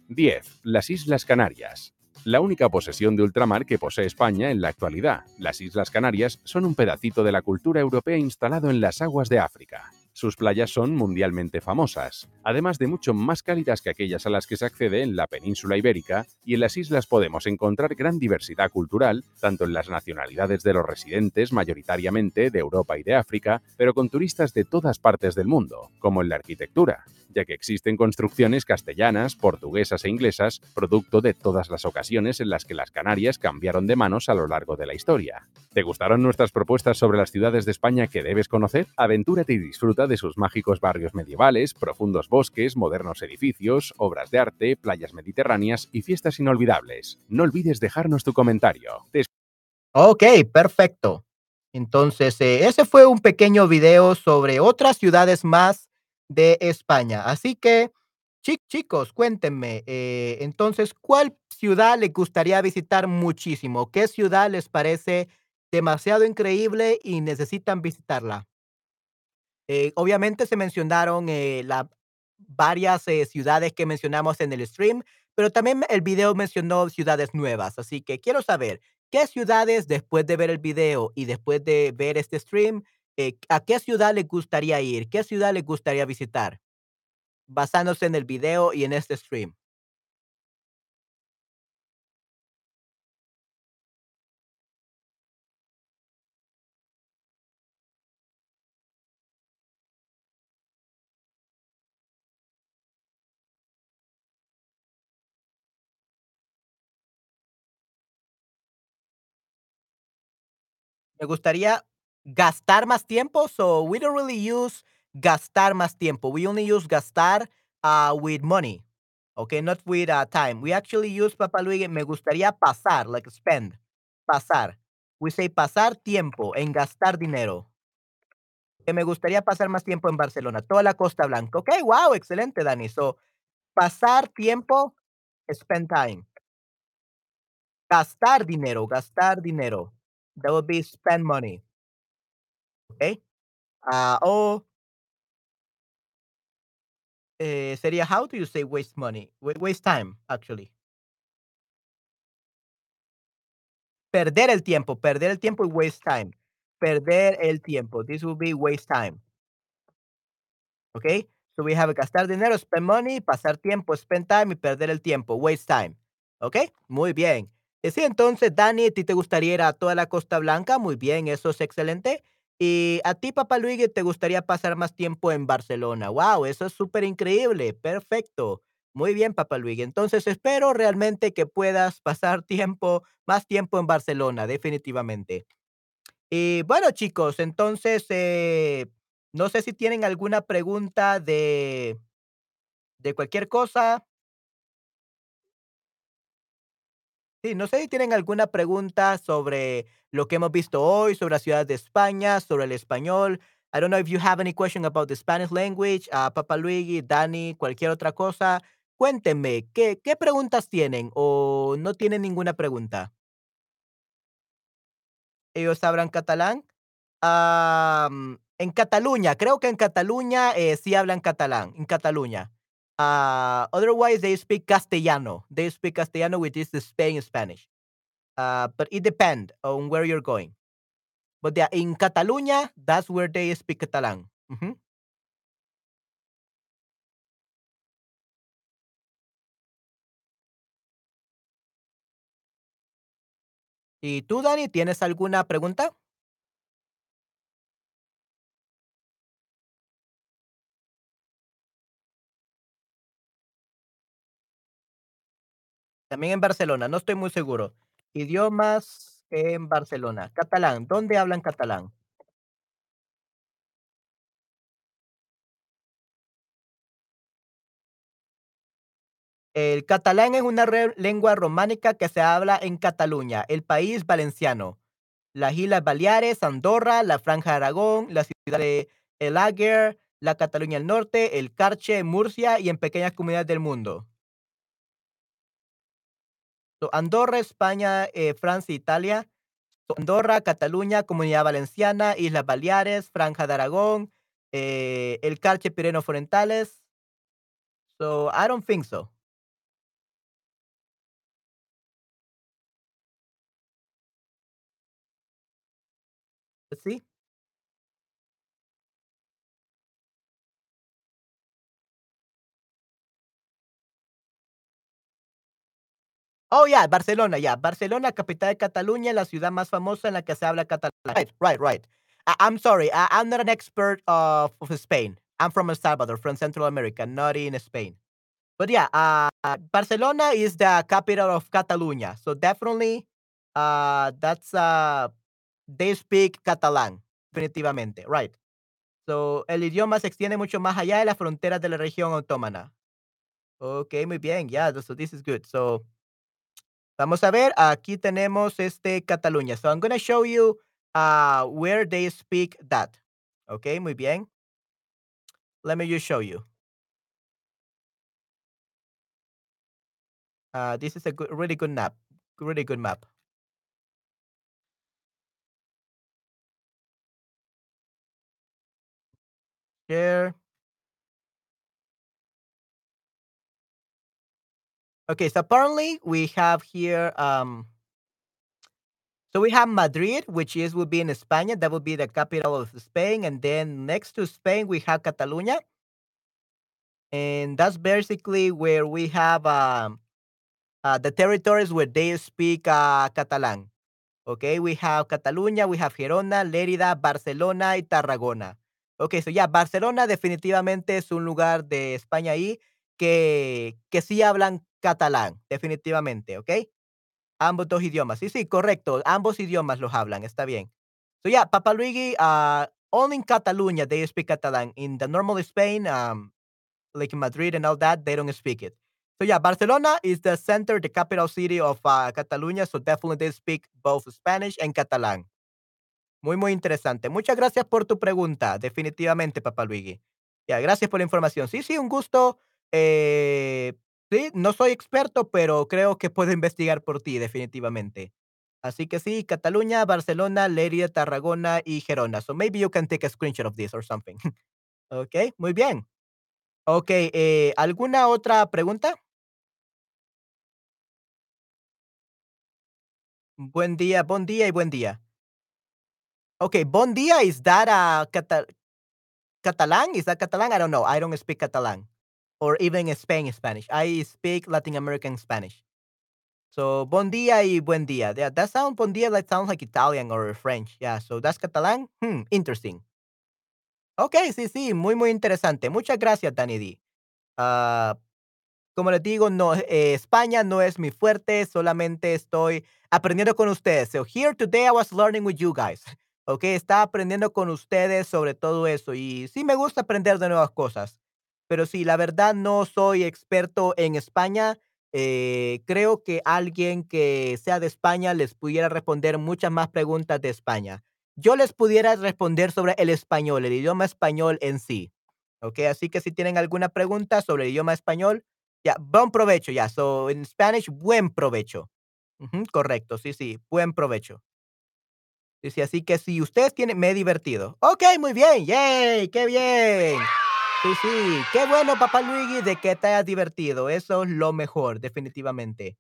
10. Las Islas Canarias la única posesión de ultramar que posee España en la actualidad. Las Islas Canarias son un pedacito de la cultura europea instalado en las aguas de África. Sus playas son mundialmente famosas, además de mucho más cálidas que aquellas a las que se accede en la península ibérica, y en las islas podemos encontrar gran diversidad cultural, tanto en las nacionalidades de los residentes, mayoritariamente de Europa y de África, pero con turistas de todas partes del mundo, como en la arquitectura, ya que existen construcciones castellanas, portuguesas e inglesas, producto de todas las ocasiones en las que las Canarias cambiaron de manos a lo largo de la historia. ¿Te gustaron nuestras propuestas sobre las ciudades de España que debes conocer? Aventúrate y disfruta de sus mágicos barrios medievales, profundos bosques, modernos edificios, obras de arte, playas mediterráneas y fiestas inolvidables. No olvides dejarnos tu comentario. Te Ok, perfecto. Entonces, eh, ese fue un pequeño video sobre otras ciudades más de España. Así que, chi- chicos, cuéntenme, eh, entonces, ¿cuál ciudad les gustaría visitar muchísimo? ¿Qué ciudad les parece demasiado increíble y necesitan visitarla? Eh, obviamente se mencionaron eh, la, varias eh, ciudades que mencionamos en el stream, pero también el video mencionó ciudades nuevas. Así que quiero saber, ¿qué ciudades después de ver el video y después de ver este stream, a qué ciudad les gustaría ir? ¿Qué ciudad les gustaría visitar? Basándose en el video y en este stream. Me gustaría gastar más tiempo. So we don't really use gastar más tiempo. We only use gastar uh, with money. Okay, not with uh, time. We actually use Papa Luigi. Me gustaría pasar, like spend. Pasar. We say pasar tiempo en gastar dinero. Que me gustaría pasar más tiempo en Barcelona, toda la Costa Blanca. Okay, wow, excelente, Dani. So, pasar tiempo, spend time. Gastar dinero, gastar dinero. That would be spend money. Okay. Ah, o eh, sería how do you say waste money? Wa- Waste time, actually. Perder el tiempo, perder el tiempo y waste time. Perder el tiempo. This will be waste time. Okay. So we have gastar dinero, spend money, pasar tiempo, spend time y perder el tiempo, waste time. Okay. Muy bien. Y sí, entonces, Dani, ¿a ti te gustaría ir a toda la Costa Blanca? Muy bien, eso es excelente. Y a ti, Papá Luigi, te gustaría pasar más tiempo en Barcelona. Wow, eso es súper increíble. Perfecto. Muy bien, Papá Luigi. Entonces, espero realmente que puedas pasar tiempo, más tiempo en Barcelona, definitivamente. Y bueno, chicos, entonces, eh, no sé si tienen alguna pregunta de, de cualquier cosa. Sí, no sé si tienen alguna pregunta sobre lo que hemos visto hoy, sobre la ciudad de España, sobre el español. I don't know if you have any question about the Spanish language, uh, Papa Luigi, Dani, cualquier otra cosa. Cuéntenme, ¿qué, ¿qué preguntas tienen o no tienen ninguna pregunta? ¿Ellos hablan catalán? Am, en Cataluña, creo que en Cataluña eh, sí hablan catalán, en Cataluña. Ah, otherwise, they speak castellano. They speak castellano, which is the Spain Spanish. Uh, but it depends on where you're going. But yeah, in Catalunya, that's where they speak Catalan. Ujú. ¿Y tú, Dani, tienes alguna pregunta? También en Barcelona, no estoy muy seguro. Idiomas en Barcelona. Catalán, ¿dónde hablan catalán? El catalán es una lengua románica que se habla en Cataluña, el país valenciano, las Islas Baleares, Andorra, la Franja de Aragón, la ciudad de El Àguer, la Cataluña del Norte, el Carche, Murcia y en pequeñas comunidades del mundo. So, Andorra, España, eh, Francia, Italia. So, Andorra, Cataluña, Comunidad Valenciana, Islas Baleares, Franja de Aragón, eh, el Carche, Pirenos Orientales. So I don't think so. Oh, yeah, Barcelona, yeah. Barcelona, capital de Cataluña, la ciudad más famosa en la que se habla catalán. Right, right, right. I- I'm sorry, I- I'm not an expert of, of Spain. I'm from El Salvador, from Central America, not in Spain. But yeah, uh, Barcelona is the capital of Catalonia. So definitely, uh, that's, uh, they speak Catalan, definitivamente, right. So, el idioma se extiende mucho más allá de las fronteras de la región autónoma. Ok, muy bien, yeah, so this is good. So, Vamos a ver, aquí tenemos este Cataluña. So I'm going to show you uh, where they speak that. Okay, muy bien. Let me just show you. Uh, this is a good, really good map. Really good map. Share. Okay, so apparently we have here um so we have Madrid, which is would be in Spain. That would be the capital of Spain. And then next to Spain we have Catalonia. And that's basically where we have um uh, the territories where they speak uh, Catalan. Okay, we have Cataluña, we have Gerona, Lérida, Barcelona y Tarragona. Okay, so yeah, Barcelona definitivamente es un lugar de España ahí que, que sí hablan catalán, definitivamente, ¿ok? Ambos dos idiomas. Sí, sí, correcto. Ambos idiomas los hablan, está bien. So yeah, Papa Luigi, uh, only in Catalunya they speak Catalan. In the normal Spain, um, like in Madrid and all that, they don't speak it. So yeah, Barcelona is the center, the capital city of uh, Catalunya. So definitely they speak both Spanish and Catalan. Muy, muy interesante. Muchas gracias por tu pregunta, definitivamente, Papá Luigi. Ya, gracias por la información. Sí, sí, un gusto. Eh, sí, no soy experto, pero creo que puedo investigar por ti, definitivamente. Así que sí, Cataluña, Barcelona, Lérida, Tarragona y Gerona. So maybe you can take a screenshot of this or something. ok, muy bien. Ok, eh, ¿alguna otra pregunta? Buen día, buen día y buen día. Okay, bon dia, is that a cata Catalan? Is that Catalan? I don't know. I don't speak Catalan or even Spain Spanish. I speak Latin American Spanish. So, bon dia y buen dia. Yeah, that sound bon dia that sounds like Italian or French. Yeah, so that's Catalan. Hmm, interesting. Okay, sí, sí, muy, muy interesante. Muchas gracias, Danny D. Ah, como les digo, no, eh, España no es mi fuerte, solamente estoy aprendiendo con ustedes. So here today I was learning with you guys. Ok, estaba aprendiendo con ustedes sobre todo eso y sí me gusta aprender de nuevas cosas. Pero sí, la verdad no soy experto en España. Eh, creo que alguien que sea de España les pudiera responder muchas más preguntas de España. Yo les pudiera responder sobre el español, el idioma español en sí. Ok, así que si tienen alguna pregunta sobre el idioma español, ya, buen provecho, ya. So, en Spanish, buen provecho. Ujú, correcto, sí, sí, buen provecho. Sí, sí, así que si ustedes tienen, me he divertido. Ok, muy bien, yay, qué bien. Sí, sí, qué bueno, papá Luigi, de que te hayas divertido. Eso es lo mejor, definitivamente.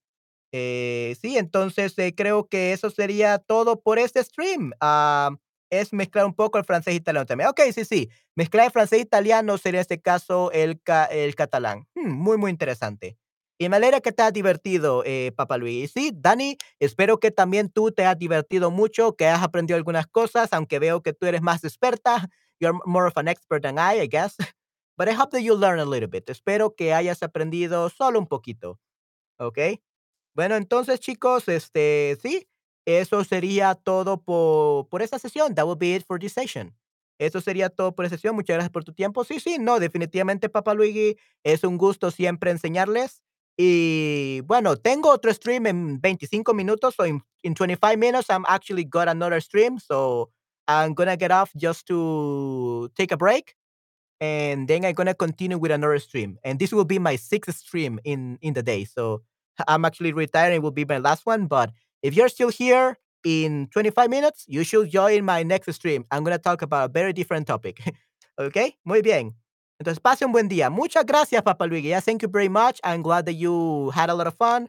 Eh, sí, entonces eh, creo que eso sería todo por este stream. Ah, es mezclar un poco el francés e italiano también. Ok, sí, sí. Mezclar el francés e italiano sería en este caso el, ca- el catalán. Hmm, muy, muy interesante. Y me alegra que te has divertido, eh, Papá Luis. Sí, Dani, espero que también tú te has divertido mucho, que has aprendido algunas cosas, aunque veo que tú eres más experta. You're more of an expert than I, I guess. But I hope that you learn a little bit. Espero que hayas aprendido solo un poquito. ¿Ok? Bueno, entonces, chicos, este, sí, eso sería todo por por esta sesión. That would be it for this session. Eso sería todo por esta sesión. Muchas gracias por tu tiempo. Sí, sí, no, definitivamente, Papa Luigi, es un gusto siempre enseñarles. Y bueno, tengo otro stream en 25 minutos, so in in 25 minutes, I'm actually got another stream, so I'm gonna get off just to take a break, and then I'm gonna continue with another stream. And this will be my sixth stream in in the day. So I'm actually retiring, it will be my last one. But if you're still here in 25 minutes, you should join my next stream. I'm gonna talk about a very different topic. okay? Muy bien. Entonces, pase un buen día. Muchas gracias, Papa Luigi. Yeah, thank you very much. I'm glad that you had a lot of fun.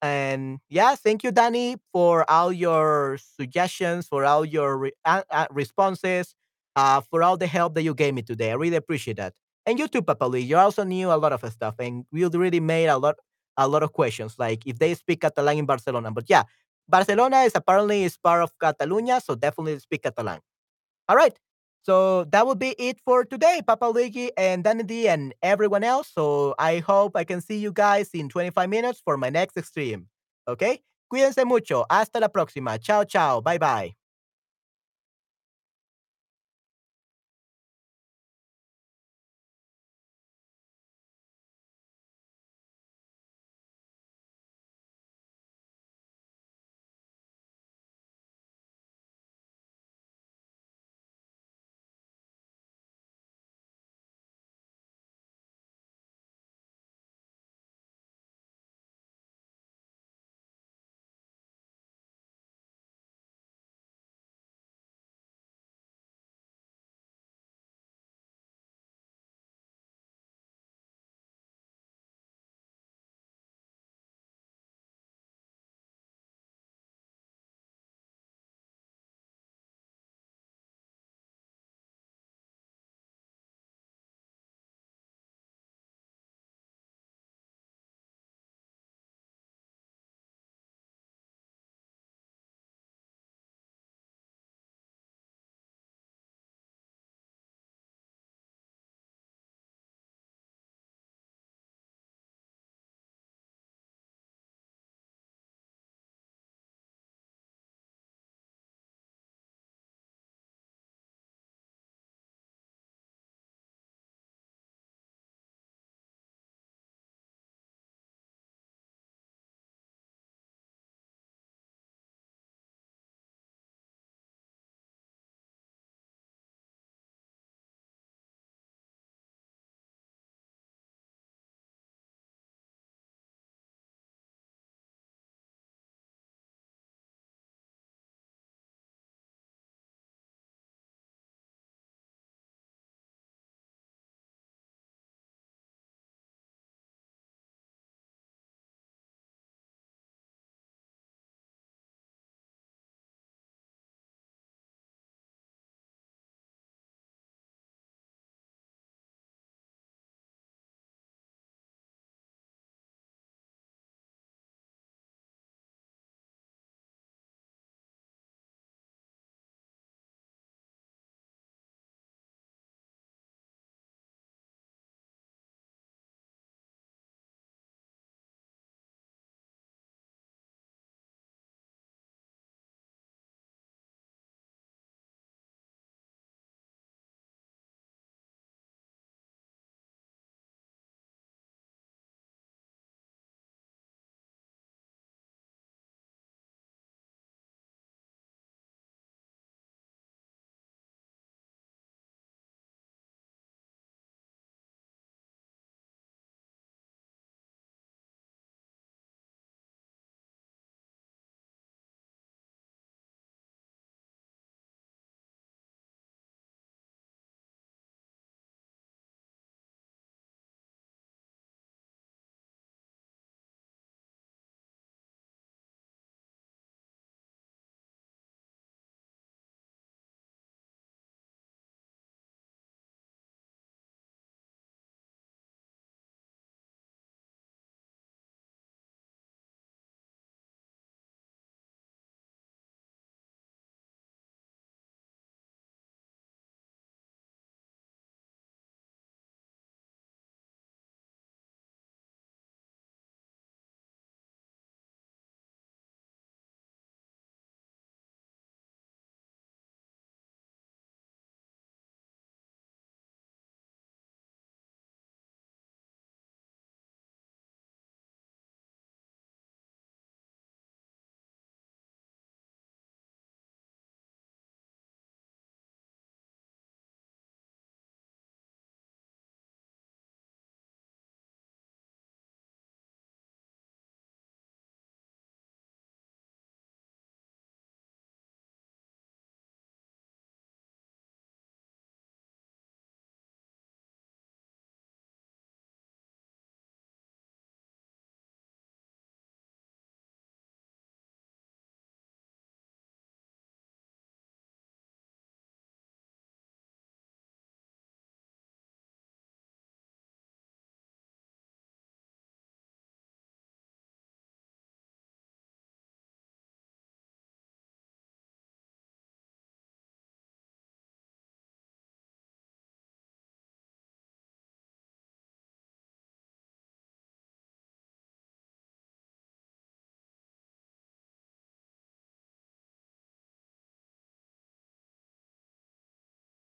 And yeah, thank you, Danny, for all your suggestions, for all your re- uh, responses, uh, for all the help that you gave me today. I really appreciate that. And you too, Papa Luigi. You also knew a lot of stuff, and you really made a lot, a lot of questions, like if they speak Catalan in Barcelona. But yeah, Barcelona is apparently is part of Catalonia, so definitely speak Catalan. All right. So that would be it for today, Papa Luigi and Danny and everyone else. So I hope I can see you guys in 25 minutes for my next stream. Okay? Cuídense mucho. Hasta la próxima. Chao, chao. Bye, bye.